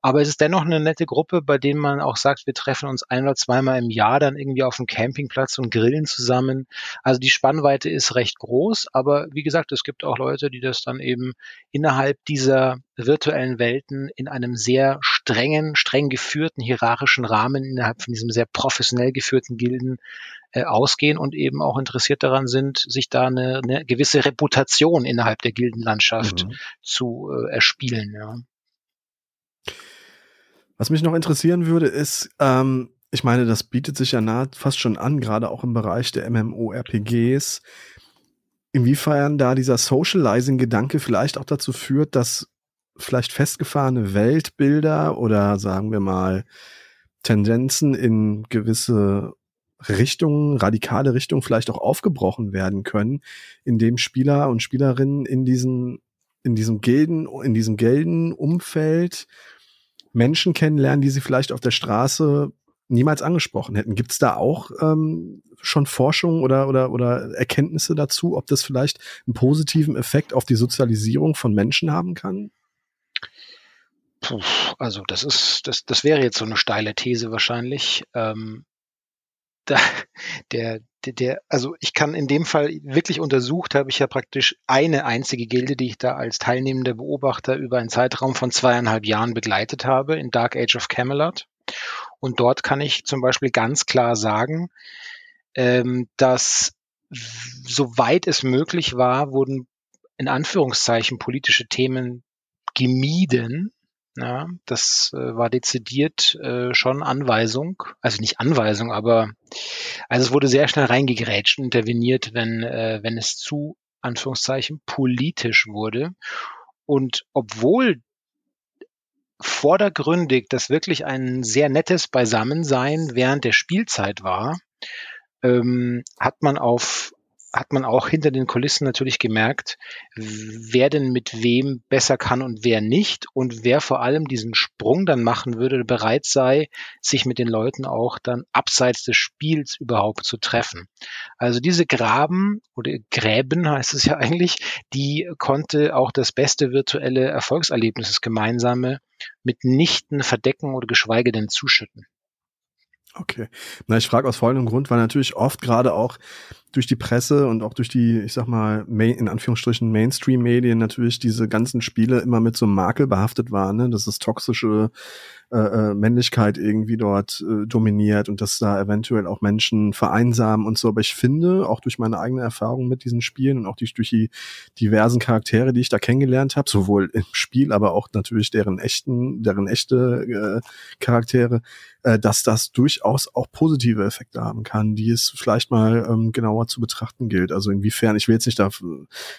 Aber es ist dennoch eine nette Gruppe, bei denen man auch sagt, wir treffen uns ein oder zweimal im Jahr dann irgendwie auf dem Campingplatz und grillen zusammen. Also die Spannweite ist recht groß, aber wie gesagt, es gibt auch Leute, die das dann eben innerhalb dieser virtuellen Welten in einem sehr strengen, streng geführten hierarchischen Rahmen, innerhalb von diesem sehr professionell geführten Gilden äh, ausgehen und eben auch interessiert daran sind, sich da eine, eine gewisse Reputation innerhalb der Gildenlandschaft mhm. zu äh, erspielen. Ja. Was mich noch interessieren würde, ist, ähm, ich meine, das bietet sich ja nahe fast schon an, gerade auch im Bereich der MMORPGs, inwiefern da dieser Socializing-Gedanke vielleicht auch dazu führt, dass vielleicht festgefahrene Weltbilder oder sagen wir mal Tendenzen in gewisse Richtungen, radikale Richtungen vielleicht auch aufgebrochen werden können, indem Spieler und Spielerinnen in diesen in diesem Gilden, in diesem Geldenumfeld Menschen kennenlernen, die sie vielleicht auf der Straße niemals angesprochen hätten. Gibt es da auch ähm, schon Forschung oder, oder, oder Erkenntnisse dazu, ob das vielleicht einen positiven Effekt auf die Sozialisierung von Menschen haben kann? Puh, also das ist, das, das wäre jetzt so eine steile These wahrscheinlich. Ähm, da, der, der, der, also ich kann in dem Fall wirklich untersucht, habe ich ja praktisch eine einzige Gilde, die ich da als teilnehmender Beobachter über einen Zeitraum von zweieinhalb Jahren begleitet habe in Dark Age of Camelot. Und dort kann ich zum Beispiel ganz klar sagen, ähm, dass soweit es möglich war, wurden in Anführungszeichen politische Themen gemieden, ja, das äh, war dezidiert äh, schon Anweisung, also nicht Anweisung, aber also es wurde sehr schnell reingegrätscht und interveniert, wenn, äh, wenn es zu Anführungszeichen politisch wurde. Und obwohl vordergründig das wirklich ein sehr nettes Beisammensein während der Spielzeit war, ähm, hat man auf hat man auch hinter den Kulissen natürlich gemerkt, wer denn mit wem besser kann und wer nicht und wer vor allem diesen Sprung dann machen würde, bereit sei, sich mit den Leuten auch dann abseits des Spiels überhaupt zu treffen. Also diese Graben oder Gräben heißt es ja eigentlich, die konnte auch das beste virtuelle Erfolgserlebnis, das gemeinsame, mitnichten verdecken oder geschweige denn zuschütten. Okay. Na, ich frage aus folgendem Grund, weil natürlich oft gerade auch durch die Presse und auch durch die, ich sag mal, Main, in Anführungsstrichen Mainstream-Medien natürlich diese ganzen Spiele immer mit so einem Makel behaftet waren, ne? dass das toxische äh, äh, Männlichkeit irgendwie dort äh, dominiert und dass da eventuell auch Menschen vereinsamen und so. Aber ich finde, auch durch meine eigene Erfahrung mit diesen Spielen und auch durch, durch die diversen Charaktere, die ich da kennengelernt habe, sowohl im Spiel, aber auch natürlich deren echten, deren echte äh, Charaktere, äh, dass das durchaus auch positive Effekte haben kann, die es vielleicht mal ähm, genauer zu betrachten gilt. Also inwiefern, ich will jetzt nicht da,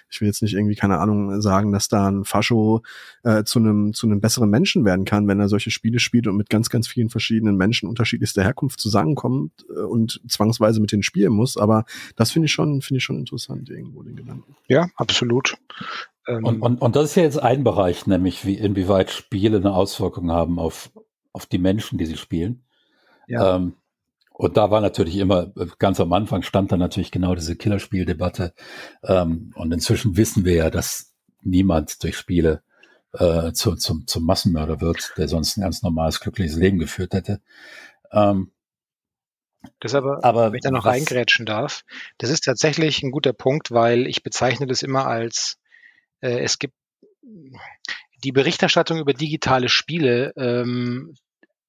ich will jetzt nicht irgendwie, keine Ahnung, sagen, dass da ein Fascho äh, zu einem zu einem besseren Menschen werden kann, wenn er solche Spiele spielt und mit ganz, ganz vielen verschiedenen Menschen unterschiedlichster Herkunft zusammenkommt äh, und zwangsweise mit denen spielen muss. Aber das finde ich schon, finde ich schon interessant irgendwo, den Gedanken. Ja, absolut. Ähm, und, und, und das ist ja jetzt ein Bereich, nämlich wie inwieweit Spiele eine Auswirkung haben auf auf die Menschen, die sie spielen. Ja. Ähm, und da war natürlich immer, ganz am Anfang stand da natürlich genau diese Killerspieldebatte. Ähm, und inzwischen wissen wir ja, dass niemand durch Spiele äh, zu, zum, zum Massenmörder wird, der sonst ein ganz normales, glückliches Leben geführt hätte. Ähm, das aber, aber wenn ich da noch was, reingrätschen darf, das ist tatsächlich ein guter Punkt, weil ich bezeichne das immer als, äh, es gibt die Berichterstattung über digitale Spiele ähm,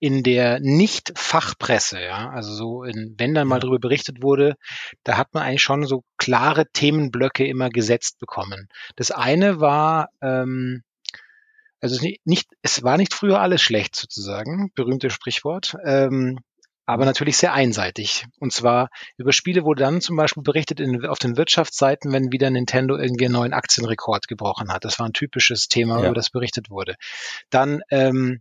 in der Nicht-Fachpresse, ja, also so in, wenn dann mal darüber berichtet wurde, da hat man eigentlich schon so klare Themenblöcke immer gesetzt bekommen. Das eine war, ähm, also nicht, es war nicht früher alles schlecht sozusagen, berühmtes Sprichwort. Ähm, aber natürlich sehr einseitig. Und zwar über Spiele wurde dann zum Beispiel berichtet in, auf den Wirtschaftsseiten, wenn wieder Nintendo irgendwie einen neuen Aktienrekord gebrochen hat. Das war ein typisches Thema, ja. über das berichtet wurde. Dann, ähm,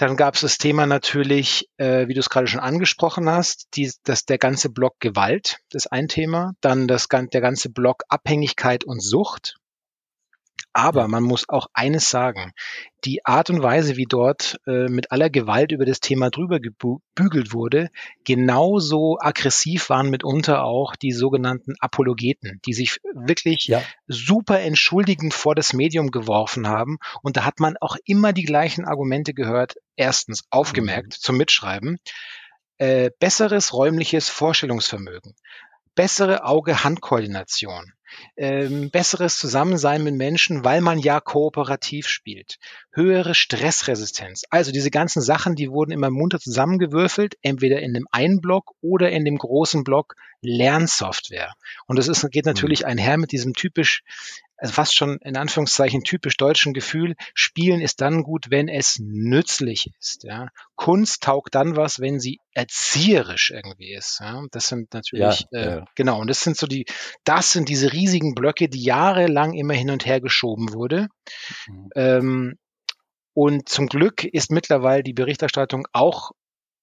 dann gab es das Thema natürlich, äh, wie du es gerade schon angesprochen hast, die, dass der ganze Block Gewalt, das ist ein Thema. Dann das, der ganze Block Abhängigkeit und Sucht. Aber man muss auch eines sagen, die Art und Weise, wie dort äh, mit aller Gewalt über das Thema drüber gebügelt wurde, genauso aggressiv waren mitunter auch die sogenannten Apologeten, die sich wirklich ja. super entschuldigend vor das Medium geworfen haben. Und da hat man auch immer die gleichen Argumente gehört. Erstens, aufgemerkt mhm. zum Mitschreiben, äh, besseres räumliches Vorstellungsvermögen, bessere Auge-Hand-Koordination, ähm, besseres Zusammensein mit Menschen, weil man ja kooperativ spielt, höhere Stressresistenz. Also diese ganzen Sachen, die wurden immer munter zusammengewürfelt, entweder in dem einen Block oder in dem großen Block Lernsoftware. Und das ist, geht natürlich mhm. einher mit diesem typisch also fast schon in Anführungszeichen typisch deutschen Gefühl, Spielen ist dann gut, wenn es nützlich ist. Ja. Kunst taugt dann was, wenn sie erzieherisch irgendwie ist. Ja. Das sind natürlich, ja, äh, ja. genau, und das sind so die, das sind diese riesigen Blöcke, die jahrelang immer hin und her geschoben wurde. Mhm. Ähm, und zum Glück ist mittlerweile die Berichterstattung auch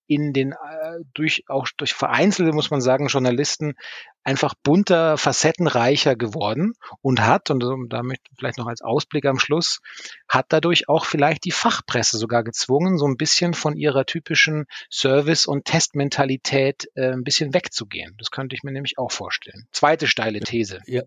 in den äh, durch auch durch vereinzelte muss man sagen Journalisten einfach bunter, facettenreicher geworden und hat und damit vielleicht noch als Ausblick am Schluss hat dadurch auch vielleicht die Fachpresse sogar gezwungen, so ein bisschen von ihrer typischen Service- und Testmentalität äh, ein bisschen wegzugehen. Das könnte ich mir nämlich auch vorstellen. Zweite steile These. Ja,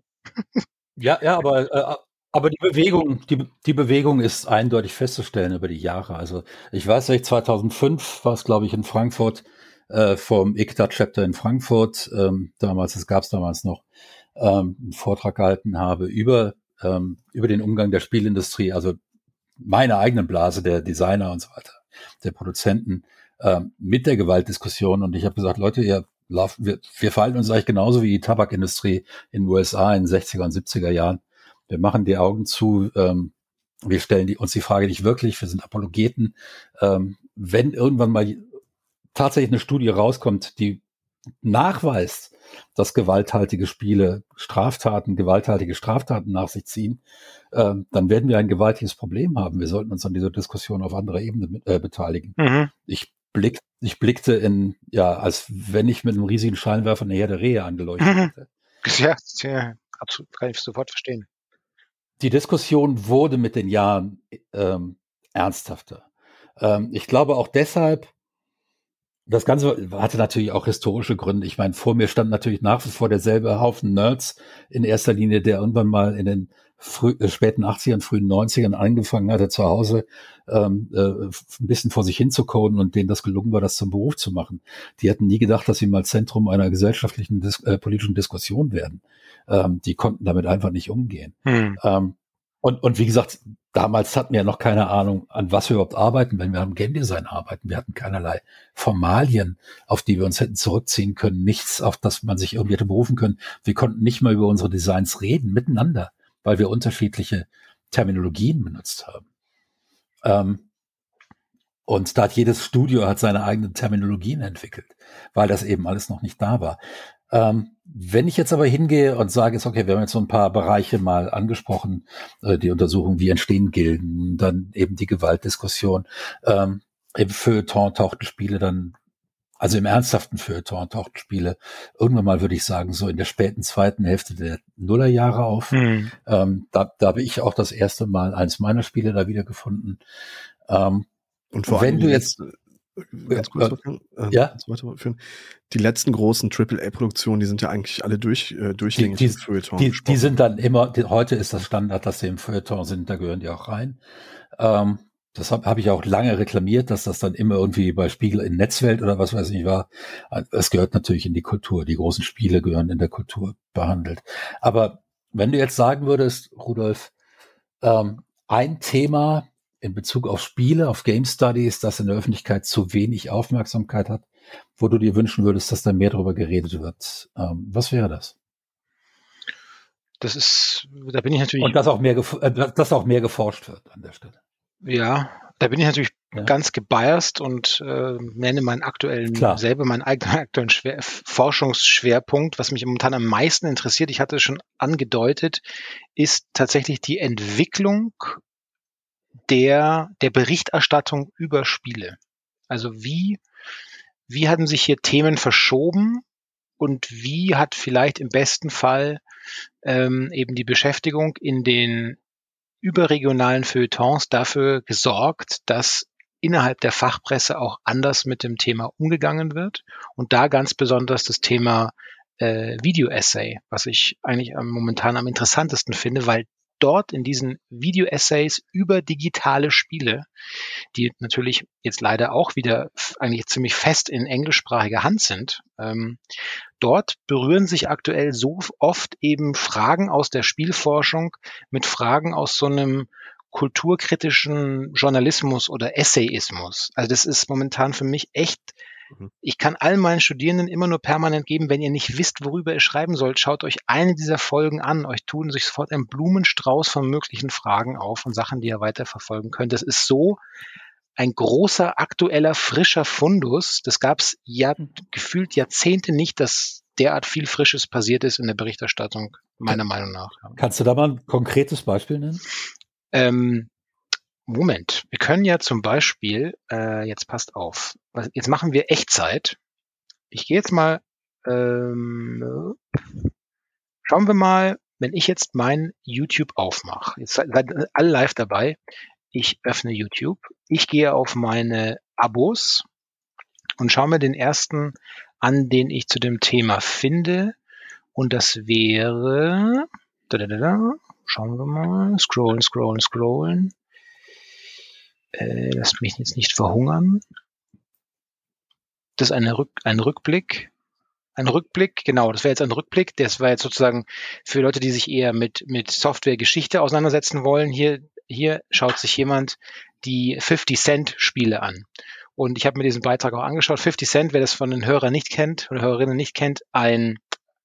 ja, ja aber äh, aber die Bewegung, die, die Bewegung ist eindeutig festzustellen über die Jahre. Also ich weiß nicht, 2005 war es, glaube ich, in Frankfurt äh, vom ICTA-Chapter in Frankfurt, ähm, damals, es gab es damals noch, ähm, einen Vortrag gehalten habe über, ähm, über den Umgang der Spielindustrie, also meine eigenen Blase, der Designer und so weiter, der Produzenten, ähm, mit der Gewaltdiskussion. Und ich habe gesagt, Leute, ihr laufen, wir, wir verhalten uns eigentlich genauso wie die Tabakindustrie in den USA in den 60er und 70er Jahren wir machen die Augen zu, ähm, wir stellen die, uns die Frage nicht wirklich, wir sind Apologeten. Ähm, wenn irgendwann mal tatsächlich eine Studie rauskommt, die nachweist, dass gewalthaltige Spiele Straftaten, gewalthaltige Straftaten nach sich ziehen, ähm, dann werden wir ein gewaltiges Problem haben. Wir sollten uns an dieser Diskussion auf anderer Ebene mit, äh, beteiligen. Mhm. Ich blick, ich blickte in, ja, als wenn ich mit einem riesigen Scheinwerfer eine Herde Rehe angeleuchtet mhm. hätte. Ja, ja, absolut, kann ich sofort verstehen die Diskussion wurde mit den Jahren ähm, ernsthafter. Ähm, ich glaube auch deshalb, das Ganze hatte natürlich auch historische Gründe. Ich meine, vor mir stand natürlich nach wie vor derselbe Haufen Nerds in erster Linie, der irgendwann mal in den früh, äh, späten 80ern, frühen 90ern angefangen hatte, zu Hause ähm, äh, ein bisschen vor sich hin zu coden und denen das gelungen war, das zum Beruf zu machen. Die hatten nie gedacht, dass sie mal Zentrum einer gesellschaftlichen, dis äh, politischen Diskussion werden. Ähm, die konnten damit einfach nicht umgehen. Hm. Ähm, und, und wie gesagt, damals hatten wir ja noch keine Ahnung, an was wir überhaupt arbeiten, wenn wir am Game Design arbeiten. Wir hatten keinerlei Formalien, auf die wir uns hätten zurückziehen können, nichts, auf das man sich irgendwie hätte berufen können. Wir konnten nicht mal über unsere Designs reden, miteinander, weil wir unterschiedliche Terminologien benutzt haben. Ähm, und da hat jedes Studio hat seine eigenen Terminologien entwickelt, weil das eben alles noch nicht da war. Ähm, wenn ich jetzt aber hingehe und sage, ist okay, wir haben jetzt so ein paar Bereiche mal angesprochen, äh, die Untersuchung, wie entstehen Gilden, dann eben die Gewaltdiskussion. Ähm, Im Feuilleton tauchten Spiele dann, also im ernsthaften Feuilleton tauchten Spiele irgendwann mal, würde ich sagen, so in der späten zweiten Hälfte der Nullerjahre auf. Mhm. Ähm, da, da habe ich auch das erste Mal eins meiner Spiele da wieder gefunden. Ähm, und vor wenn du jetzt ganz kurz äh, ja? Führen. Die letzten großen AAA-Produktionen, die sind ja eigentlich alle durch, äh, durchgängig die, die, im Feuilleton. Die, die, sind dann immer, die, heute ist das Standard, dass sie im Feuilleton sind, da gehören die auch rein. Ähm, das habe hab ich auch lange reklamiert, dass das dann immer irgendwie bei Spiegel in Netzwelt oder was weiß ich war. Es gehört natürlich in die Kultur. Die großen Spiele gehören in der Kultur behandelt. Aber wenn du jetzt sagen würdest, Rudolf, ähm, ein Thema, in Bezug auf Spiele, auf Game Studies, das in der Öffentlichkeit zu wenig Aufmerksamkeit hat, wo du dir wünschen würdest, dass da mehr darüber geredet wird? Ähm, was wäre das? Das ist, da bin ich natürlich. Und dass auch mehr, äh, dass auch mehr geforscht wird an der Stelle. Ja, da bin ich natürlich ja. ganz gebiased und äh, nenne meinen aktuellen, Klar. selber meinen eigenen aktuellen Schwer Forschungsschwerpunkt, was mich momentan am meisten interessiert, ich hatte es schon angedeutet, ist tatsächlich die Entwicklung der, der Berichterstattung über Spiele. Also wie, wie hatten sich hier Themen verschoben und wie hat vielleicht im besten Fall ähm, eben die Beschäftigung in den überregionalen Feuilletons dafür gesorgt, dass innerhalb der Fachpresse auch anders mit dem Thema umgegangen wird und da ganz besonders das Thema äh, Video-Essay, was ich eigentlich momentan am interessantesten finde, weil dort in diesen Video-Essays über digitale Spiele, die natürlich jetzt leider auch wieder eigentlich ziemlich fest in englischsprachiger Hand sind, ähm, dort berühren sich aktuell so oft eben Fragen aus der Spielforschung mit Fragen aus so einem kulturkritischen Journalismus oder Essayismus. Also das ist momentan für mich echt Mhm. Ich kann allen meinen Studierenden immer nur permanent geben, wenn ihr nicht wisst, worüber ihr schreiben sollt, schaut euch eine dieser Folgen an. Euch tun sich sofort ein Blumenstrauß von möglichen Fragen auf und Sachen, die ihr weiterverfolgen könnt. Das ist so ein großer, aktueller, frischer Fundus. Das gab es ja mhm. gefühlt Jahrzehnte nicht, dass derart viel Frisches passiert ist in der Berichterstattung, meiner Meinung nach. Kannst du da mal ein konkretes Beispiel nennen? Ähm, Moment, wir können ja zum Beispiel, äh, jetzt passt auf, jetzt machen wir Echtzeit. Ich gehe jetzt mal, ähm, schauen wir mal, wenn ich jetzt mein YouTube aufmache, jetzt seid alle live dabei, ich öffne YouTube, ich gehe auf meine Abos und schaue mir den ersten an, den ich zu dem Thema finde. Und das wäre, da, da, da, da, schauen wir mal, scrollen, scrollen, scrollen äh, lasst mich jetzt nicht verhungern. Das ist eine Rück, ein Rückblick. Ein Rückblick, genau, das wäre jetzt ein Rückblick. Das war jetzt sozusagen für Leute, die sich eher mit, mit Software-Geschichte auseinandersetzen wollen. Hier, hier schaut sich jemand die 50 Cent Spiele an. Und ich habe mir diesen Beitrag auch angeschaut. 50 Cent, wer das von den Hörern nicht kennt oder Hörerinnen nicht kennt, ein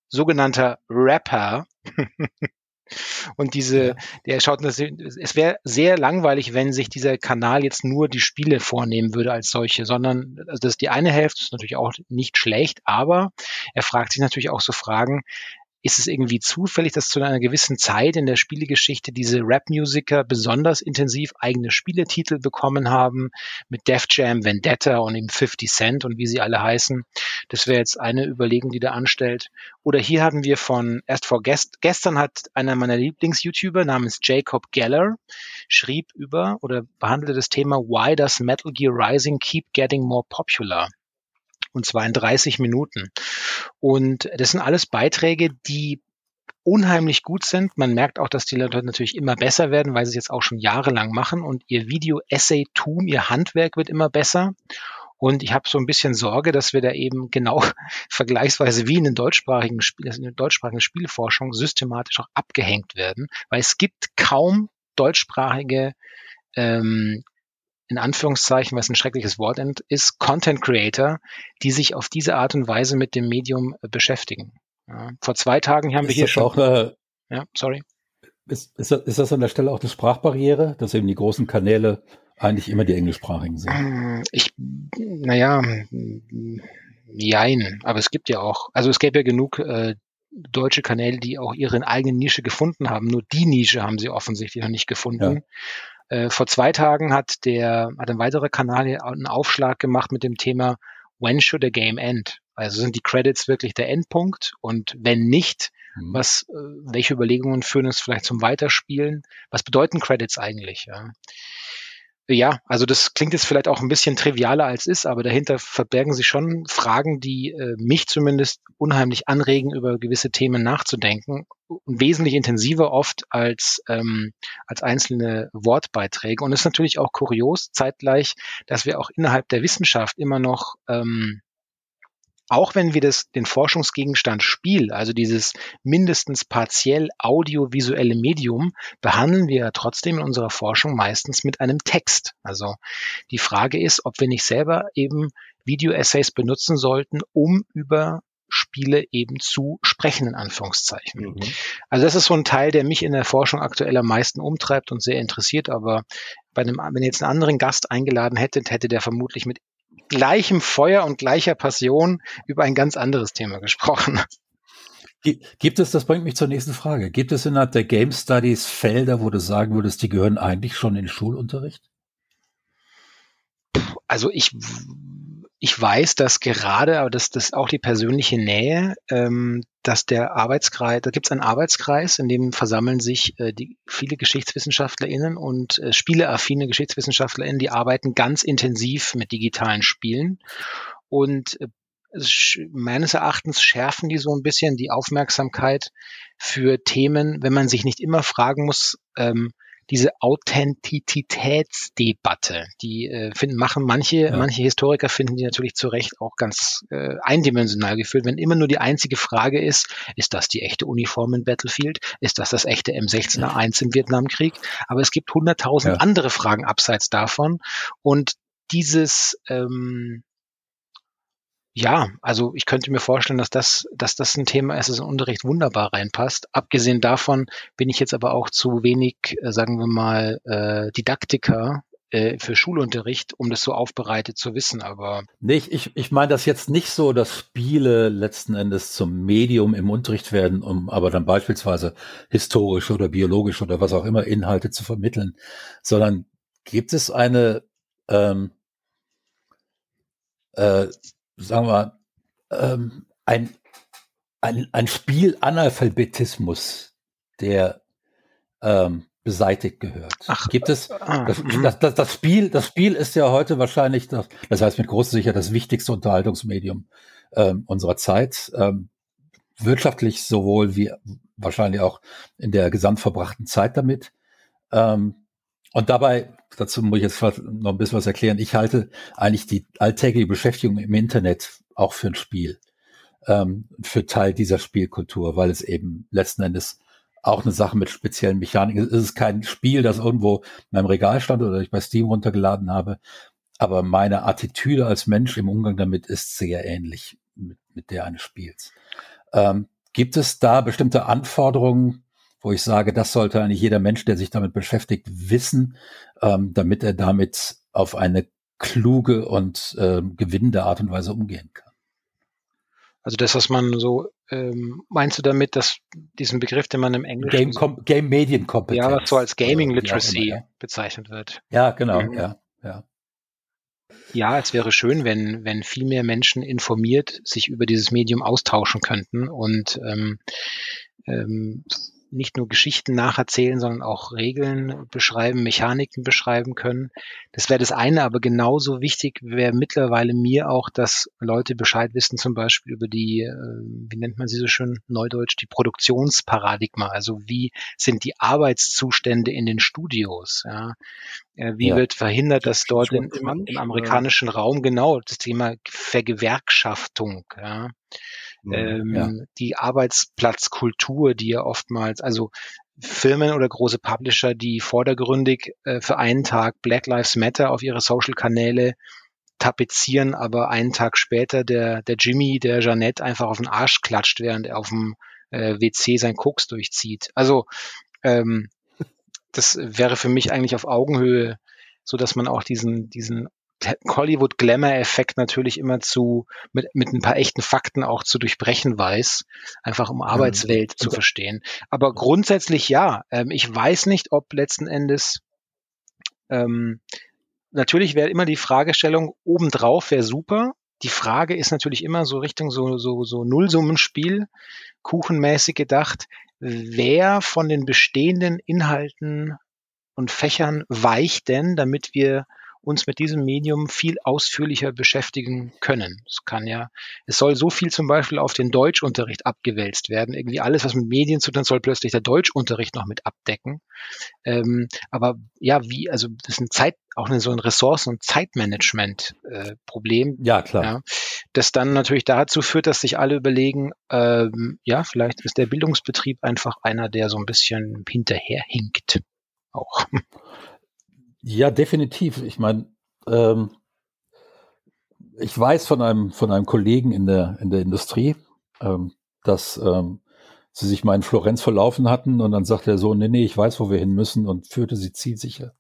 sogenannter Rapper, Und diese, der schaut, es wäre sehr langweilig, wenn sich dieser Kanal jetzt nur die Spiele vornehmen würde als solche, sondern also das ist die eine Hälfte, ist natürlich auch nicht schlecht, aber er fragt sich natürlich auch so Fragen, ist es irgendwie zufällig, dass zu einer gewissen Zeit in der Spielegeschichte diese Rap-Musiker besonders intensiv eigene Spieletitel bekommen haben, mit Def Jam, Vendetta und eben 50 Cent und wie sie alle heißen. Das wäre jetzt eine Überlegung, die da anstellt. Oder hier haben wir von, erst vor gest, gestern hat einer meiner Lieblings-YouTuber namens Jacob Geller schrieb über oder behandelte das Thema Why does Metal Gear Rising keep getting more popular? Und zwar in 30 Minuten. Und das sind alles Beiträge, die unheimlich gut sind. Man merkt auch, dass die Leute natürlich immer besser werden, weil sie es jetzt auch schon jahrelang machen und ihr Video-Essay-Tum, ihr Handwerk wird immer besser. Und ich habe so ein bisschen Sorge, dass wir da eben genau vergleichsweise wie in den deutschsprachigen, Spiel, in der deutschsprachigen Spielforschung systematisch auch abgehängt werden, weil es gibt kaum deutschsprachige ähm, in Anführungszeichen, was ein schreckliches Wort ist, Content Creator, die sich auf diese Art und Weise mit dem Medium äh, beschäftigen. Ja, vor zwei Tagen haben ist wir hier schon. Auch eine, ja, sorry. Ist, ist, das, ist das an der Stelle auch eine Sprachbarriere, dass eben die großen Kanäle eigentlich immer die englischsprachigen sind? Ich, naja, jein, aber es gibt ja auch, also es gäbe ja genug äh, deutsche Kanäle, die auch ihre eigene Nische gefunden haben. Nur die Nische haben sie offensichtlich noch nicht gefunden. Ja. Äh, vor zwei Tagen hat der, hat ein weiterer Kanal einen Aufschlag gemacht mit dem Thema When should a game end? Also sind die Credits wirklich der Endpunkt? Und wenn nicht, mhm. was, äh, welche Überlegungen führen uns vielleicht zum Weiterspielen? Was bedeuten Credits eigentlich? Ja? Ja, also das klingt jetzt vielleicht auch ein bisschen trivialer als ist, aber dahinter verbergen sich schon Fragen, die äh, mich zumindest unheimlich anregen, über gewisse Themen nachzudenken und wesentlich intensiver oft als, ähm, als einzelne Wortbeiträge. Und es ist natürlich auch kurios zeitgleich, dass wir auch innerhalb der Wissenschaft immer noch ähm, auch wenn wir das, den Forschungsgegenstand Spiel, also dieses mindestens partiell audiovisuelle Medium, behandeln wir ja trotzdem in unserer Forschung meistens mit einem Text. Also die Frage ist, ob wir nicht selber eben Video-Essays benutzen sollten, um über Spiele eben zu sprechen, in Anführungszeichen. Mhm. Also das ist so ein Teil, der mich in der Forschung aktuell am meisten umtreibt und sehr interessiert, aber bei einem, wenn ihr jetzt einen anderen Gast eingeladen hättet, hätte der vermutlich mit gleichem Feuer und gleicher Passion über ein ganz anderes Thema gesprochen. Gibt es, das bringt mich zur nächsten Frage, gibt es innerhalb der Game Studies Felder, wo du sagen würdest, die gehören eigentlich schon in den Schulunterricht? Also ich ich weiß, dass gerade, aber das, das ist auch die persönliche Nähe, ähm, dass der Arbeitskreis, da gibt es einen Arbeitskreis, in dem versammeln sich äh, die, viele GeschichtswissenschaftlerInnen und äh, spieleaffine GeschichtswissenschaftlerInnen, die arbeiten ganz intensiv mit digitalen Spielen. Und äh, meines Erachtens schärfen die so ein bisschen die Aufmerksamkeit für Themen, wenn man sich nicht immer fragen muss, ähm, diese Authentizitätsdebatte, die äh, finden, machen manche, ja. manche Historiker finden die natürlich zu Recht auch ganz äh, eindimensional geführt, wenn immer nur die einzige Frage ist, ist das die echte Uniform in Battlefield? Ist das das echte M16A1 im Vietnamkrieg? Aber es gibt hunderttausend ja. andere Fragen abseits davon und dieses ähm, ja, also ich könnte mir vorstellen, dass das, dass das ein Thema ist, das in Unterricht wunderbar reinpasst. Abgesehen davon bin ich jetzt aber auch zu wenig, äh, sagen wir mal, äh, Didaktiker äh, für Schulunterricht, um das so aufbereitet zu wissen. Aber nee, ich, ich, meine das jetzt nicht so, dass Spiele letzten Endes zum Medium im Unterricht werden, um aber dann beispielsweise historisch oder biologisch oder was auch immer Inhalte zu vermitteln, sondern gibt es eine ähm, äh, sagen wir, ähm, ein, ein, ein Spielanalphabetismus, der ähm, beseitigt gehört. Ach, Gibt es ah, das, mhm. das, das, das, Spiel? Das Spiel ist ja heute wahrscheinlich, das, das heißt mit großer Sicherheit das wichtigste Unterhaltungsmedium ähm, unserer Zeit, ähm, wirtschaftlich sowohl wie wahrscheinlich auch in der gesamtverbrachten Zeit damit. Ähm, und dabei, dazu muss ich jetzt noch ein bisschen was erklären, ich halte eigentlich die alltägliche Beschäftigung im Internet auch für ein Spiel, ähm, für Teil dieser Spielkultur, weil es eben letzten Endes auch eine Sache mit speziellen Mechaniken ist. Es ist kein Spiel, das irgendwo in meinem Regal stand oder ich bei Steam runtergeladen habe, aber meine Attitüde als Mensch im Umgang damit ist sehr ähnlich mit, mit der eines Spiels. Ähm, gibt es da bestimmte Anforderungen, wo ich sage, das sollte eigentlich jeder Mensch, der sich damit beschäftigt, wissen, ähm, damit er damit auf eine kluge und äh, gewinnende Art und Weise umgehen kann. Also das, was man so, ähm, meinst du damit, dass diesen Begriff, den man im Englischen... Game, Game Medienkompetenz. Ja, was so als Gaming Literacy ja, immer, ja. bezeichnet wird. Ja, genau, mhm. ja, ja. Ja, es wäre schön, wenn, wenn viel mehr Menschen informiert sich über dieses Medium austauschen könnten und ähm, ähm, nicht nur Geschichten nacherzählen, sondern auch Regeln beschreiben, Mechaniken beschreiben können. Das wäre das eine, aber genauso wichtig wäre mittlerweile mir auch, dass Leute Bescheid wissen, zum Beispiel über die, äh, wie nennt man sie so schön neudeutsch, die Produktionsparadigma. Also wie sind die Arbeitszustände in den Studios? Ja? Äh, wie ja. wird verhindert, dass dort im, im, amerikanischen Raum genau das Thema Vergewerkschaftung, ja, ähm, ja. die Arbeitsplatzkultur, die ja oftmals, also Firmen oder große Publisher, die vordergründig äh, für einen Tag Black Lives Matter auf ihre Social-Kanäle tapezieren, aber einen Tag später der, der Jimmy, der Jeannette einfach auf den Arsch klatscht, während er auf dem äh, WC sein Koks durchzieht. Also ähm, das wäre für mich eigentlich auf Augenhöhe, so dass man auch diesen, diesen Hollywood-Glamour-Effekt natürlich immer zu, mit, mit ein paar echten Fakten auch zu durchbrechen weiß, einfach um Arbeitswelt mhm. zu verstehen. Aber grundsätzlich ja, ähm, ich weiß nicht, ob letzten Endes, ähm, natürlich wäre immer die Fragestellung, obendrauf wäre super. Die Frage ist natürlich immer so Richtung so, so, so Nullsummenspiel, kuchenmäßig gedacht, wer von den bestehenden Inhalten und Fächern weicht denn, damit wir uns mit diesem Medium viel ausführlicher beschäftigen können. Es kann ja, es soll so viel zum Beispiel auf den Deutschunterricht abgewälzt werden. Irgendwie alles, was mit Medien zu tun soll plötzlich der Deutschunterricht noch mit abdecken. Ähm, aber ja, wie, also das ist ein Zeit, auch so ein Ressourcen- und Zeitmanagement-Problem. Äh, ja, klar. Ja. das dann natürlich dazu führt, dass sich alle überlegen, ähm, ja, vielleicht ist der Bildungsbetrieb einfach einer, der so ein bisschen hinterherhinkt. Auch. Ja, definitiv. Ich meine, ähm, ich weiß von einem, von einem Kollegen in der, in der Industrie, ähm, dass ähm, sie sich mal in Florenz verlaufen hatten und dann sagte er so, nee, nee, ich weiß, wo wir hin müssen und führte sie zielsicher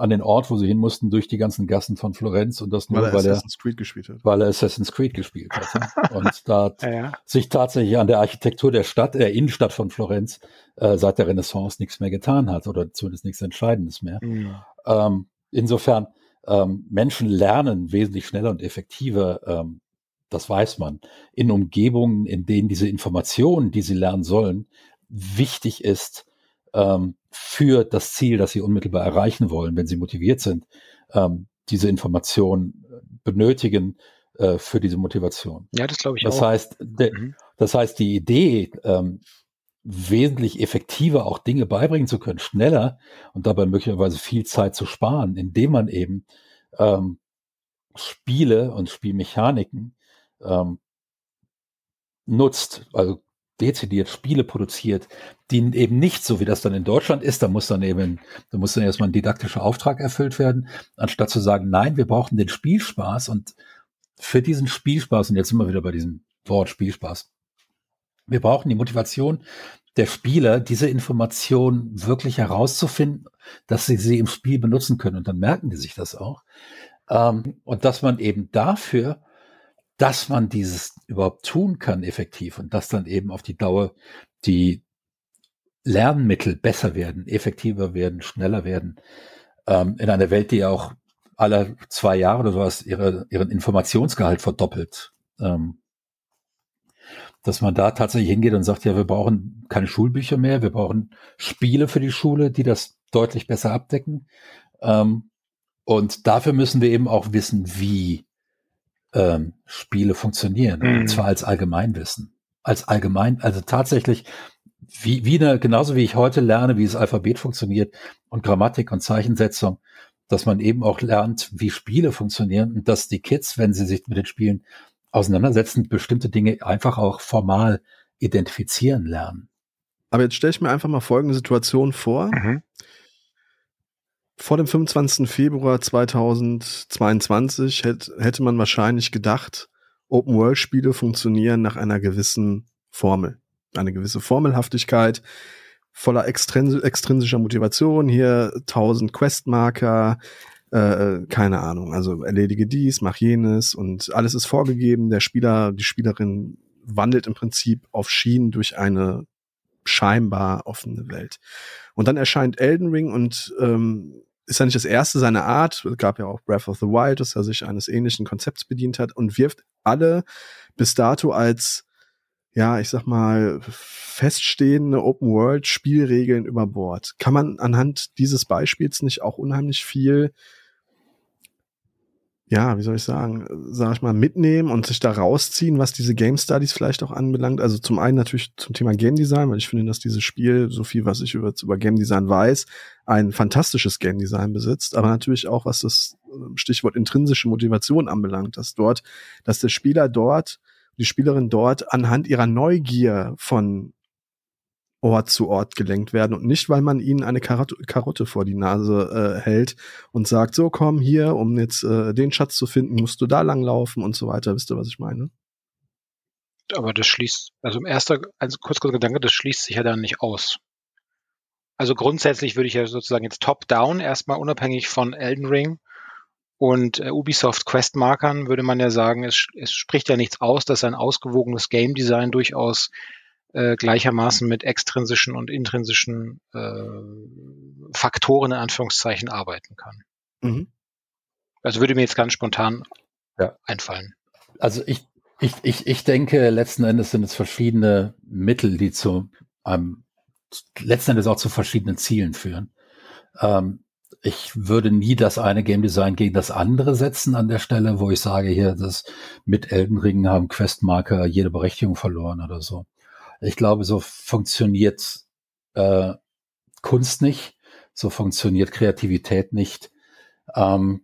an den Ort, wo sie hin mussten, durch die ganzen Gassen von Florenz und das nur, weil, weil er Assassin's Creed gespielt hat. Weil er Assassin's Creed gespielt hat. und da ja, ja. sich tatsächlich an der Architektur der Stadt, der Innenstadt von Florenz, äh, seit der Renaissance nichts mehr getan hat oder zumindest nichts Entscheidendes mehr. Mhm. Ähm, insofern, ähm, Menschen lernen wesentlich schneller und effektiver, ähm, das weiß man, in Umgebungen, in denen diese Informationen, die sie lernen sollen, wichtig ist, ähm, für das Ziel, das sie unmittelbar erreichen wollen, wenn sie motiviert sind, ähm, diese Information äh, benötigen äh, für diese Motivation. Ja, das glaube ich das auch. Heißt, de, mhm. Das heißt, die Idee, ähm, wesentlich effektiver auch Dinge beibringen zu können, schneller und dabei möglicherweise viel Zeit zu sparen, indem man eben ähm, Spiele und Spielmechaniken ähm, nutzt, also dezidiert Spiele produziert, die eben nicht so, wie das dann in Deutschland ist, da muss dann eben, da muss dann erstmal ein didaktischer Auftrag erfüllt werden, anstatt zu sagen, nein, wir brauchen den Spielspaß und für diesen Spielspaß, und jetzt sind wir wieder bei diesem Wort Spielspaß, wir brauchen die Motivation der Spieler, diese Information wirklich herauszufinden, dass sie sie im Spiel benutzen können und dann merken die sich das auch. Ähm, und dass man eben dafür dass man dieses überhaupt tun kann effektiv und dass dann eben auf die Dauer die Lernmittel besser werden, effektiver werden, schneller werden. Ähm, in einer Welt, die auch alle zwei Jahre oder sowas ihre, ihren Informationsgehalt verdoppelt. Ähm, dass man da tatsächlich hingeht und sagt, ja, wir brauchen keine Schulbücher mehr, wir brauchen Spiele für die Schule, die das deutlich besser abdecken. Ähm, und dafür müssen wir eben auch wissen, wie ähm, Spiele funktionieren. Mhm. Und zwar als Allgemeinwissen. Als allgemein, also tatsächlich, wie, wie eine, genauso wie ich heute lerne, wie das Alphabet funktioniert und Grammatik und Zeichensetzung, dass man eben auch lernt, wie Spiele funktionieren und dass die Kids, wenn sie sich mit den Spielen auseinandersetzen, bestimmte Dinge einfach auch formal identifizieren lernen. Aber jetzt stelle ich mir einfach mal folgende Situation vor. Mhm vor dem 25. Februar 2022 hätte, hätte man wahrscheinlich gedacht, Open-World-Spiele funktionieren nach einer gewissen Formel. Eine gewisse Formelhaftigkeit, voller extrinsischer Motivation. Hier 1000 Questmarker, äh, keine Ahnung, also erledige dies, mach jenes und alles ist vorgegeben. Der Spieler, die Spielerin wandelt im Prinzip auf Schienen durch eine scheinbar offene Welt. Und dann erscheint Elden Ring und ähm, ist ja nicht das erste seiner Art. Es gab ja auch Breath of the Wild, dass er sich eines ähnlichen Konzepts bedient hat und wirft alle bis dato als, ja, ich sag mal, feststehende Open-World-Spielregeln über Bord. Kann man anhand dieses Beispiels nicht auch unheimlich viel ja, wie soll ich sagen, sag ich mal, mitnehmen und sich da rausziehen, was diese Game Studies vielleicht auch anbelangt. Also zum einen natürlich zum Thema Game Design, weil ich finde, dass dieses Spiel, so viel, was ich über, über Game Design weiß, ein fantastisches Game Design besitzt, aber natürlich auch, was das ähm, Stichwort intrinsische Motivation anbelangt, dass dort, dass der Spieler dort, die Spielerin dort anhand ihrer Neugier von Ort zu Ort gelenkt werden und nicht, weil man ihnen eine Karotte, vor die Nase äh, hält und sagt, so komm hier, um jetzt äh, den Schatz zu finden, musst du da langlaufen und so weiter. Wisst ihr, was ich meine? Aber das schließt, also im ersten, also kurz, kurz Gedanke, das schließt sich ja dann nicht aus. Also grundsätzlich würde ich ja sozusagen jetzt top-down erstmal unabhängig von Elden Ring und äh, Ubisoft Quest-Markern würde man ja sagen, es, es spricht ja nichts aus, dass ein ausgewogenes Game Design durchaus äh, gleichermaßen mit extrinsischen und intrinsischen äh, Faktoren in Anführungszeichen arbeiten kann. Mhm. Also würde mir jetzt ganz spontan ja. einfallen. Also ich, ich, ich, ich denke, letzten Endes sind es verschiedene Mittel, die zu einem, letzten Endes auch zu verschiedenen Zielen führen. Ähm, ich würde nie das eine Game Design gegen das andere setzen an der Stelle, wo ich sage, hier, das mit Elden Ring haben Questmarker jede Berechtigung verloren oder so. Ich glaube, so funktioniert äh, Kunst nicht, so funktioniert Kreativität nicht. Ähm,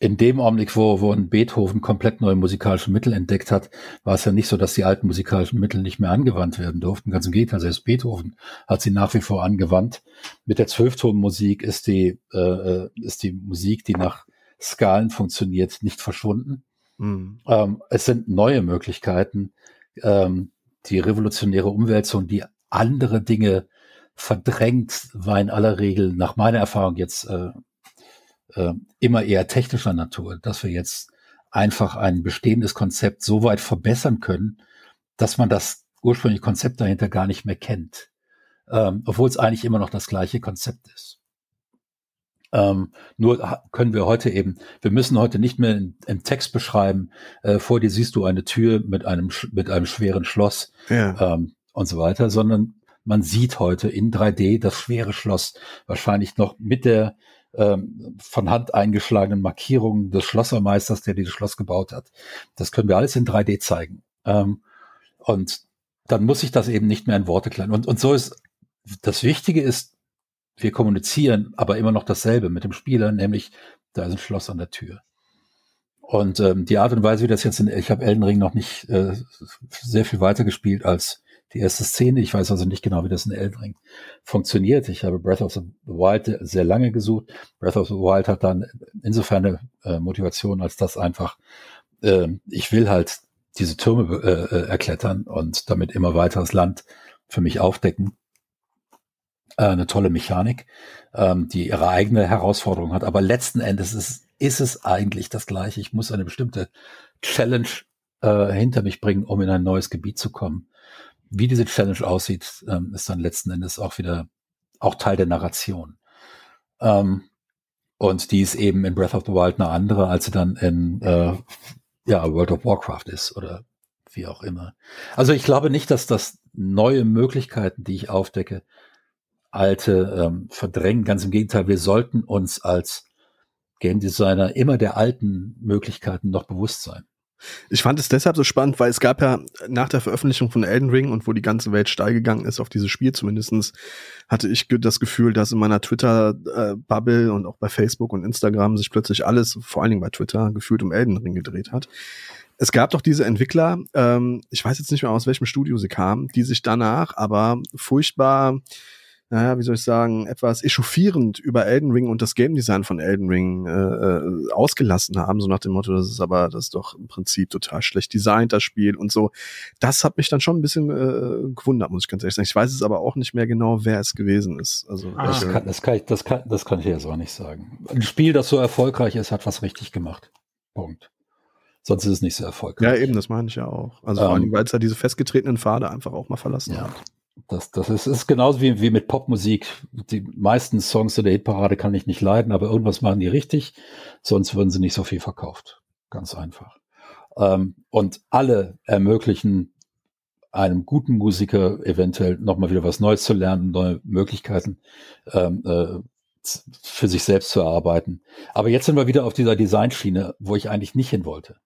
in dem Augenblick, wo, wo ein Beethoven komplett neue musikalische Mittel entdeckt hat, war es ja nicht so, dass die alten musikalischen Mittel nicht mehr angewandt werden durften. Ganz im Gegenteil, selbst Beethoven hat sie nach wie vor angewandt. Mit der Zwölftonmusik ist die, äh, äh ist die Musik, die nach Skalen funktioniert, nicht verschwunden. Mhm. Ähm, es sind neue Möglichkeiten, ähm, die revolutionäre Umwälzung, die andere Dinge verdrängt, war in aller Regel nach meiner Erfahrung jetzt äh, äh, immer eher technischer Natur, dass wir jetzt einfach ein bestehendes Konzept so weit verbessern können, dass man das ursprüngliche Konzept dahinter gar nicht mehr kennt, ähm, obwohl es eigentlich immer noch das gleiche Konzept ist. Ähm, nur können wir heute eben, wir müssen heute nicht mehr im Text beschreiben, äh, vor dir siehst du eine Tür mit einem, mit einem schweren Schloss ja. ähm, und so weiter, sondern man sieht heute in 3D das schwere Schloss wahrscheinlich noch mit der ähm, von Hand eingeschlagenen Markierungen des Schlossermeisters, der dieses Schloss gebaut hat. Das können wir alles in 3D zeigen. Ähm, und dann muss ich das eben nicht mehr in Worte kleiden. Und, und so ist das Wichtige ist, wir kommunizieren aber immer noch dasselbe mit dem Spieler, nämlich da ist ein Schloss an der Tür. Und ähm, die Art und Weise, wie das jetzt in, ich habe Elden Ring noch nicht äh, sehr viel weiter gespielt als die erste Szene. Ich weiß also nicht genau, wie das in Elden Ring funktioniert. Ich habe Breath of the Wild sehr lange gesucht. Breath of the Wild hat dann insofern eine äh, Motivation, als das einfach, äh, ich will halt diese Türme äh, äh, erklettern und damit immer weiteres Land für mich aufdecken äh, eine tolle Mechanik, ähm, die ihre eigene Herausforderung hat. Aber letzten Endes ist, ist es eigentlich das Gleiche. Ich muss eine bestimmte Challenge äh, hinter mich bringen, um in ein neues Gebiet zu kommen. Wie diese Challenge aussieht, ähm, ist dann letzten Endes auch wieder auch Teil der Narration. Ähm, und die ist eben in Breath of the Wild eine andere, als sie dann in äh, ja, World of Warcraft ist oder wie auch immer. Also ich glaube nicht, dass das neue Möglichkeiten, die ich aufdecke, alte ähm, verdrängen. Ganz im Gegenteil, wir sollten uns als Game Designer immer der alten Möglichkeiten noch bewusst sein. Ich fand es deshalb so spannend, weil es gab ja nach der Veröffentlichung von Elden Ring und wo die ganze Welt steil gegangen ist auf dieses Spiel zumindestens hatte ich das Gefühl, dass in meiner Twitter-Bubble und auch bei Facebook und Instagram sich plötzlich alles, vor allen Dingen bei Twitter, gefühlt um Elden Ring gedreht hat. Es gab doch diese Entwickler, ähm, ich weiß jetzt nicht mehr aus welchem Studio sie kamen, die sich danach aber furchtbar naja, wie soll ich sagen, etwas echauffierend über Elden Ring und das Game Design von Elden Ring äh, äh, ausgelassen haben, so nach dem Motto, das ist aber das ist doch im Prinzip total schlecht designt, das Spiel und so. Das hat mich dann schon ein bisschen äh, gewundert, muss ich ganz ehrlich sagen. Ich weiß es aber auch nicht mehr genau, wer es gewesen ist. Also ah. das, kann, das, kann ich, das, kann, das kann ich jetzt auch nicht sagen. Ein Spiel, das so erfolgreich ist, hat was richtig gemacht. Punkt. Sonst ist es nicht so erfolgreich. Ja, eben, das meine ich ja auch. Also vor allem, ähm, weil es ja diese festgetretenen Pfade einfach auch mal verlassen ja. hat. Das, das ist, ist genauso wie, wie mit Popmusik. Die meisten Songs in der Hitparade kann ich nicht leiden, aber irgendwas machen die richtig, sonst würden sie nicht so viel verkauft. Ganz einfach. Ähm, und alle ermöglichen einem guten Musiker eventuell nochmal wieder was Neues zu lernen, neue Möglichkeiten ähm, äh, für sich selbst zu erarbeiten. Aber jetzt sind wir wieder auf dieser Designschiene, wo ich eigentlich nicht hin wollte.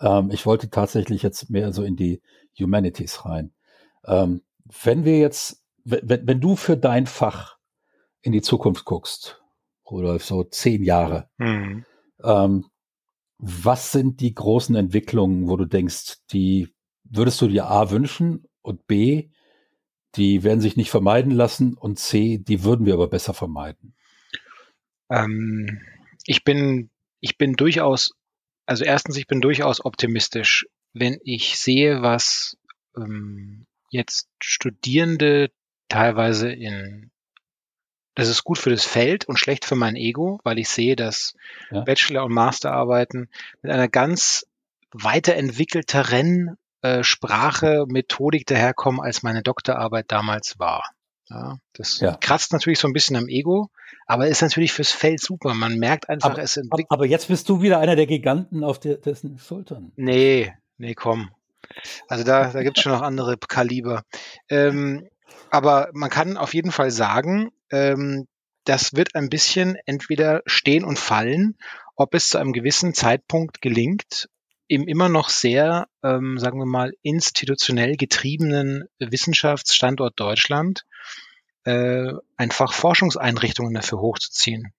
Ähm, ich wollte tatsächlich jetzt mehr so in die Humanities rein. Ähm, wenn wir jetzt, wenn, wenn du für dein Fach in die Zukunft guckst, Rudolf, so zehn Jahre, mhm. ähm, was sind die großen Entwicklungen, wo du denkst, die würdest du dir A wünschen und B, die werden sich nicht vermeiden lassen und C, die würden wir aber besser vermeiden? Ähm, ich bin, ich bin durchaus, also erstens, ich bin durchaus optimistisch, wenn ich sehe, was ähm, jetzt Studierende teilweise in das ist gut für das Feld und schlecht für mein Ego, weil ich sehe, dass ja. Bachelor- und Masterarbeiten mit einer ganz weiterentwickelteren äh, Sprache, Methodik daherkommen, als meine Doktorarbeit damals war. Ja, das ja. kratzt natürlich so ein bisschen am Ego, aber ist natürlich fürs Feld super. Man merkt einfach, aber, es entwickelt. Aber jetzt bist du wieder einer der Giganten auf der, dessen Schultern. Nee, nee, komm. Also da, da gibt es schon noch andere Kaliber. Ähm, aber man kann auf jeden Fall sagen, ähm, das wird ein bisschen entweder stehen und fallen, ob es zu einem gewissen Zeitpunkt gelingt, im immer noch sehr, ähm, sagen wir mal, institutionell getriebenen Wissenschaftsstandort Deutschland äh, einfach Forschungseinrichtungen dafür hochzuziehen.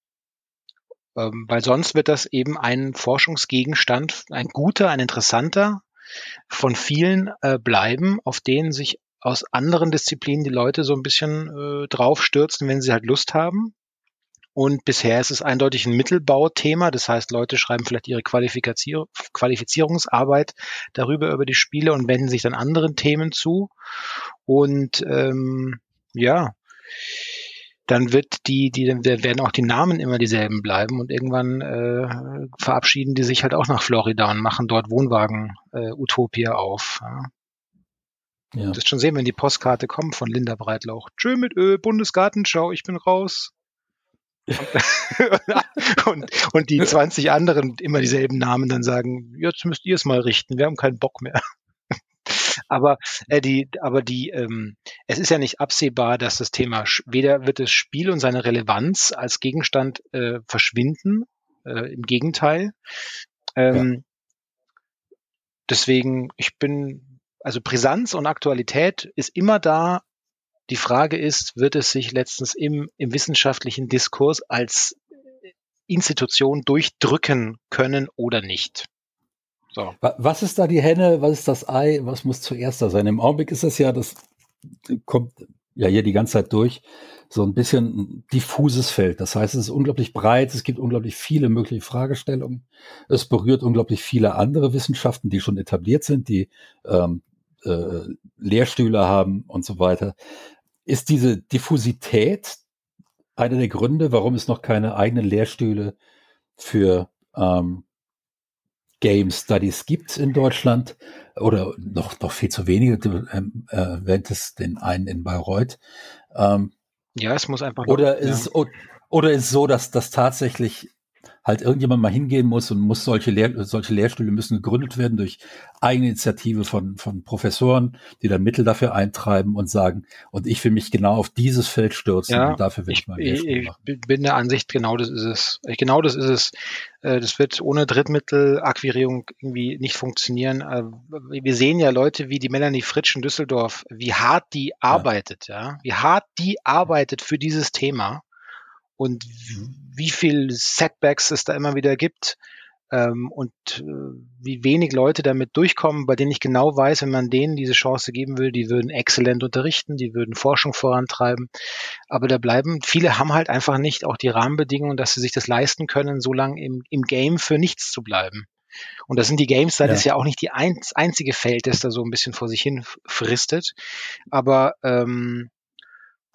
ähm, weil sonst wird das eben ein Forschungsgegenstand, ein guter, ein interessanter von vielen äh, bleiben, auf denen sich aus anderen Disziplinen die Leute so ein bisschen äh, draufstürzen, wenn sie halt Lust haben. Und bisher ist es eindeutig ein Mittelbauthema. Das heißt, Leute schreiben vielleicht ihre Qualifizier Qualifizierungsarbeit darüber über die Spiele und wenden sich dann anderen Themen zu. Und ähm, ja, dann wird die, die, dann werden auch die Namen immer dieselben bleiben und irgendwann äh, verabschieden die sich halt auch nach Florida und machen dort Wohnwagen äh, Utopia auf. Ja. Ja. Das schon sehen, wenn die Postkarte kommt von Linda Breitlauch. Tschö mit Ö, Bundesgartenschau, ich bin raus. und, und die 20 anderen immer dieselben Namen dann sagen, jetzt müsst ihr es mal richten, wir haben keinen Bock mehr. Aber äh, die, aber die, ähm, es ist ja nicht absehbar, dass das Thema weder wird das Spiel und seine Relevanz als Gegenstand äh, verschwinden, äh, im Gegenteil. Ähm, ja. Deswegen, ich bin, also Brisanz und Aktualität ist immer da, die Frage ist, wird es sich letztens im, im wissenschaftlichen Diskurs als Institution durchdrücken können oder nicht? So. Was ist da die Henne? Was ist das Ei? Was muss zuerst da sein? Im Augenblick ist es ja, das kommt ja hier die ganze Zeit durch, so ein bisschen diffuses Feld. Das heißt, es ist unglaublich breit. Es gibt unglaublich viele mögliche Fragestellungen. Es berührt unglaublich viele andere Wissenschaften, die schon etabliert sind, die ähm, äh, Lehrstühle haben und so weiter. Ist diese Diffusität einer der Gründe, warum es noch keine eigenen Lehrstühle für ähm, Game Studies gibt in Deutschland oder noch, noch viel zu wenige. Du ähm, erwähntest den einen in Bayreuth. Ähm, ja, es muss einfach. Oder, noch, ist, ja. oder ist es so, dass das tatsächlich halt irgendjemand mal hingehen muss und muss solche, Lehr solche Lehrstühle müssen gegründet werden durch Eigeninitiative von, von Professoren, die dann Mittel dafür eintreiben und sagen, und ich will mich genau auf dieses Feld stürzen ja, und dafür will ich, ich mal Lehrstuhl machen. Ich bin der Ansicht, genau das ist es. Genau das ist es. Äh, das wird ohne Drittmittelakquirierung irgendwie nicht funktionieren. Äh, wir sehen ja Leute wie die Melanie Fritsch in Düsseldorf, wie hart die arbeitet, ja, ja? wie hart die arbeitet für dieses Thema und wie viel Setbacks es da immer wieder gibt ähm, und äh, wie wenig Leute damit durchkommen, bei denen ich genau weiß, wenn man denen diese Chance geben will, die würden exzellent unterrichten, die würden Forschung vorantreiben, aber da bleiben, viele haben halt einfach nicht auch die Rahmenbedingungen, dass sie sich das leisten können, so lange im, im Game für nichts zu bleiben. Und das sind die Games, das ja. ist ja auch nicht die ein, einzige Feld, das da so ein bisschen vor sich hin fristet. Aber ähm,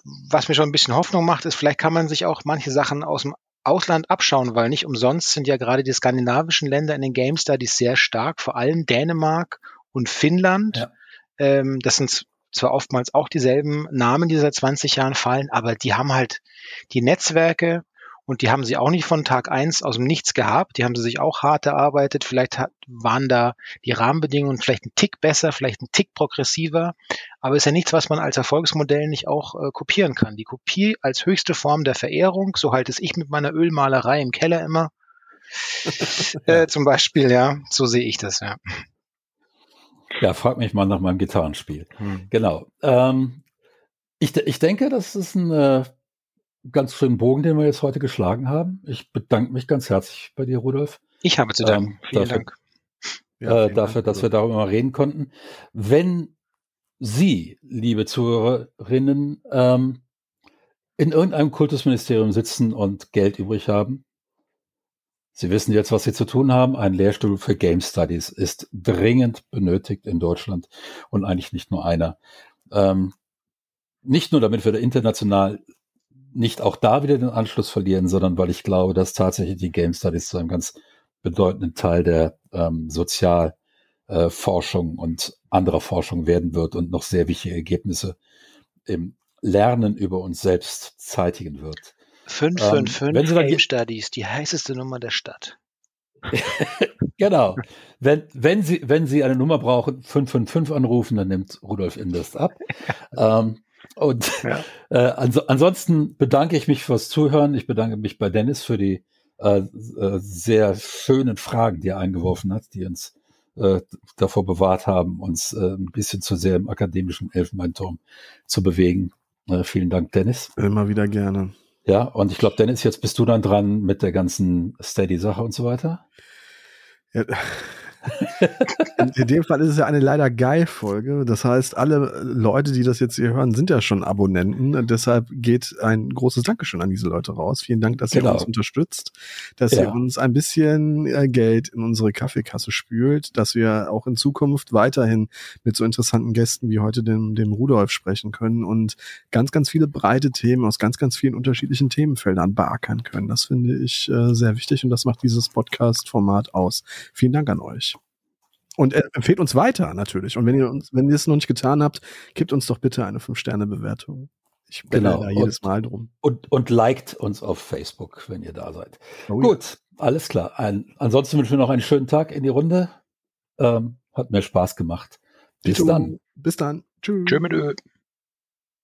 was mir schon ein bisschen Hoffnung macht, ist, vielleicht kann man sich auch manche Sachen aus dem Ausland abschauen, weil nicht umsonst sind ja gerade die skandinavischen Länder in den Game Studies sehr stark, vor allem Dänemark und Finnland. Ja. Ähm, das sind zwar oftmals auch dieselben Namen, die seit 20 Jahren fallen, aber die haben halt die Netzwerke, und die haben sie auch nicht von Tag eins aus dem Nichts gehabt. Die haben sie sich auch hart erarbeitet. Vielleicht hat, waren da die Rahmenbedingungen vielleicht ein Tick besser, vielleicht ein Tick progressiver. Aber ist ja nichts, was man als Erfolgsmodell nicht auch äh, kopieren kann. Die Kopie als höchste Form der Verehrung, so halte es ich mit meiner Ölmalerei im Keller immer. äh, zum Beispiel, ja, so sehe ich das, ja. Ja, frag mich mal nach meinem Gitarrenspiel. Hm. Genau. Ähm, ich, ich denke, das ist ein äh, ganz schönen Bogen, den wir jetzt heute geschlagen haben. Ich bedanke mich ganz herzlich bei dir, Rudolf. Ich habe zu danken. Ähm, vielen dafür, Dank. Ja, äh, dafür, Dank, dass wir darüber mal reden konnten. Wenn Sie, liebe Zuhörerinnen, ähm, in irgendeinem Kultusministerium sitzen und Geld übrig haben, Sie wissen jetzt, was Sie zu tun haben. Ein Lehrstuhl für Game Studies ist dringend benötigt in Deutschland und eigentlich nicht nur einer. Ähm, nicht nur, damit wir international nicht auch da wieder den Anschluss verlieren, sondern weil ich glaube, dass tatsächlich die Game Studies zu einem ganz bedeutenden Teil der ähm, Sozialforschung äh, und anderer Forschung werden wird und noch sehr wichtige Ergebnisse im Lernen über uns selbst zeitigen wird. 555 ähm, Game Studies, die heißeste Nummer der Stadt. genau. Wenn, wenn, Sie, wenn Sie eine Nummer brauchen, 555 anrufen, dann nimmt Rudolf Indest ab. ähm, und ja. äh, ans ansonsten bedanke ich mich fürs Zuhören. Ich bedanke mich bei Dennis für die äh, äh, sehr schönen Fragen, die er eingeworfen hat, die uns äh, davor bewahrt haben, uns äh, ein bisschen zu sehr im akademischen Elfenbeinturm zu bewegen. Äh, vielen Dank, Dennis. Immer wieder gerne. Ja, und ich glaube, Dennis, jetzt bist du dann dran mit der ganzen Steady-Sache und so weiter. Ja, in dem Fall ist es ja eine leider geil-Folge. Das heißt, alle Leute, die das jetzt hier hören, sind ja schon Abonnenten. Und deshalb geht ein großes Dankeschön an diese Leute raus. Vielen Dank, dass genau. ihr uns unterstützt, dass ja. ihr uns ein bisschen äh, Geld in unsere Kaffeekasse spült, dass wir auch in Zukunft weiterhin mit so interessanten Gästen wie heute dem, dem Rudolf sprechen können und ganz, ganz viele breite Themen aus ganz, ganz vielen unterschiedlichen Themenfeldern beackern können. Das finde ich äh, sehr wichtig und das macht dieses Podcast-Format aus. Vielen Dank an euch. Und empfehlt uns weiter natürlich. Und wenn ihr uns, wenn ihr es noch nicht getan habt, gebt uns doch bitte eine 5-Sterne-Bewertung. Ich bin genau. da jedes Mal drum. Und, und liked uns auf Facebook, wenn ihr da seid. Oh, Gut, ja. alles klar. Ein, ansonsten wünschen wir noch einen schönen Tag in die Runde. Ähm, hat mir Spaß gemacht. Bis dann. Bis dann. Tschüss. Tschüss mit Ö.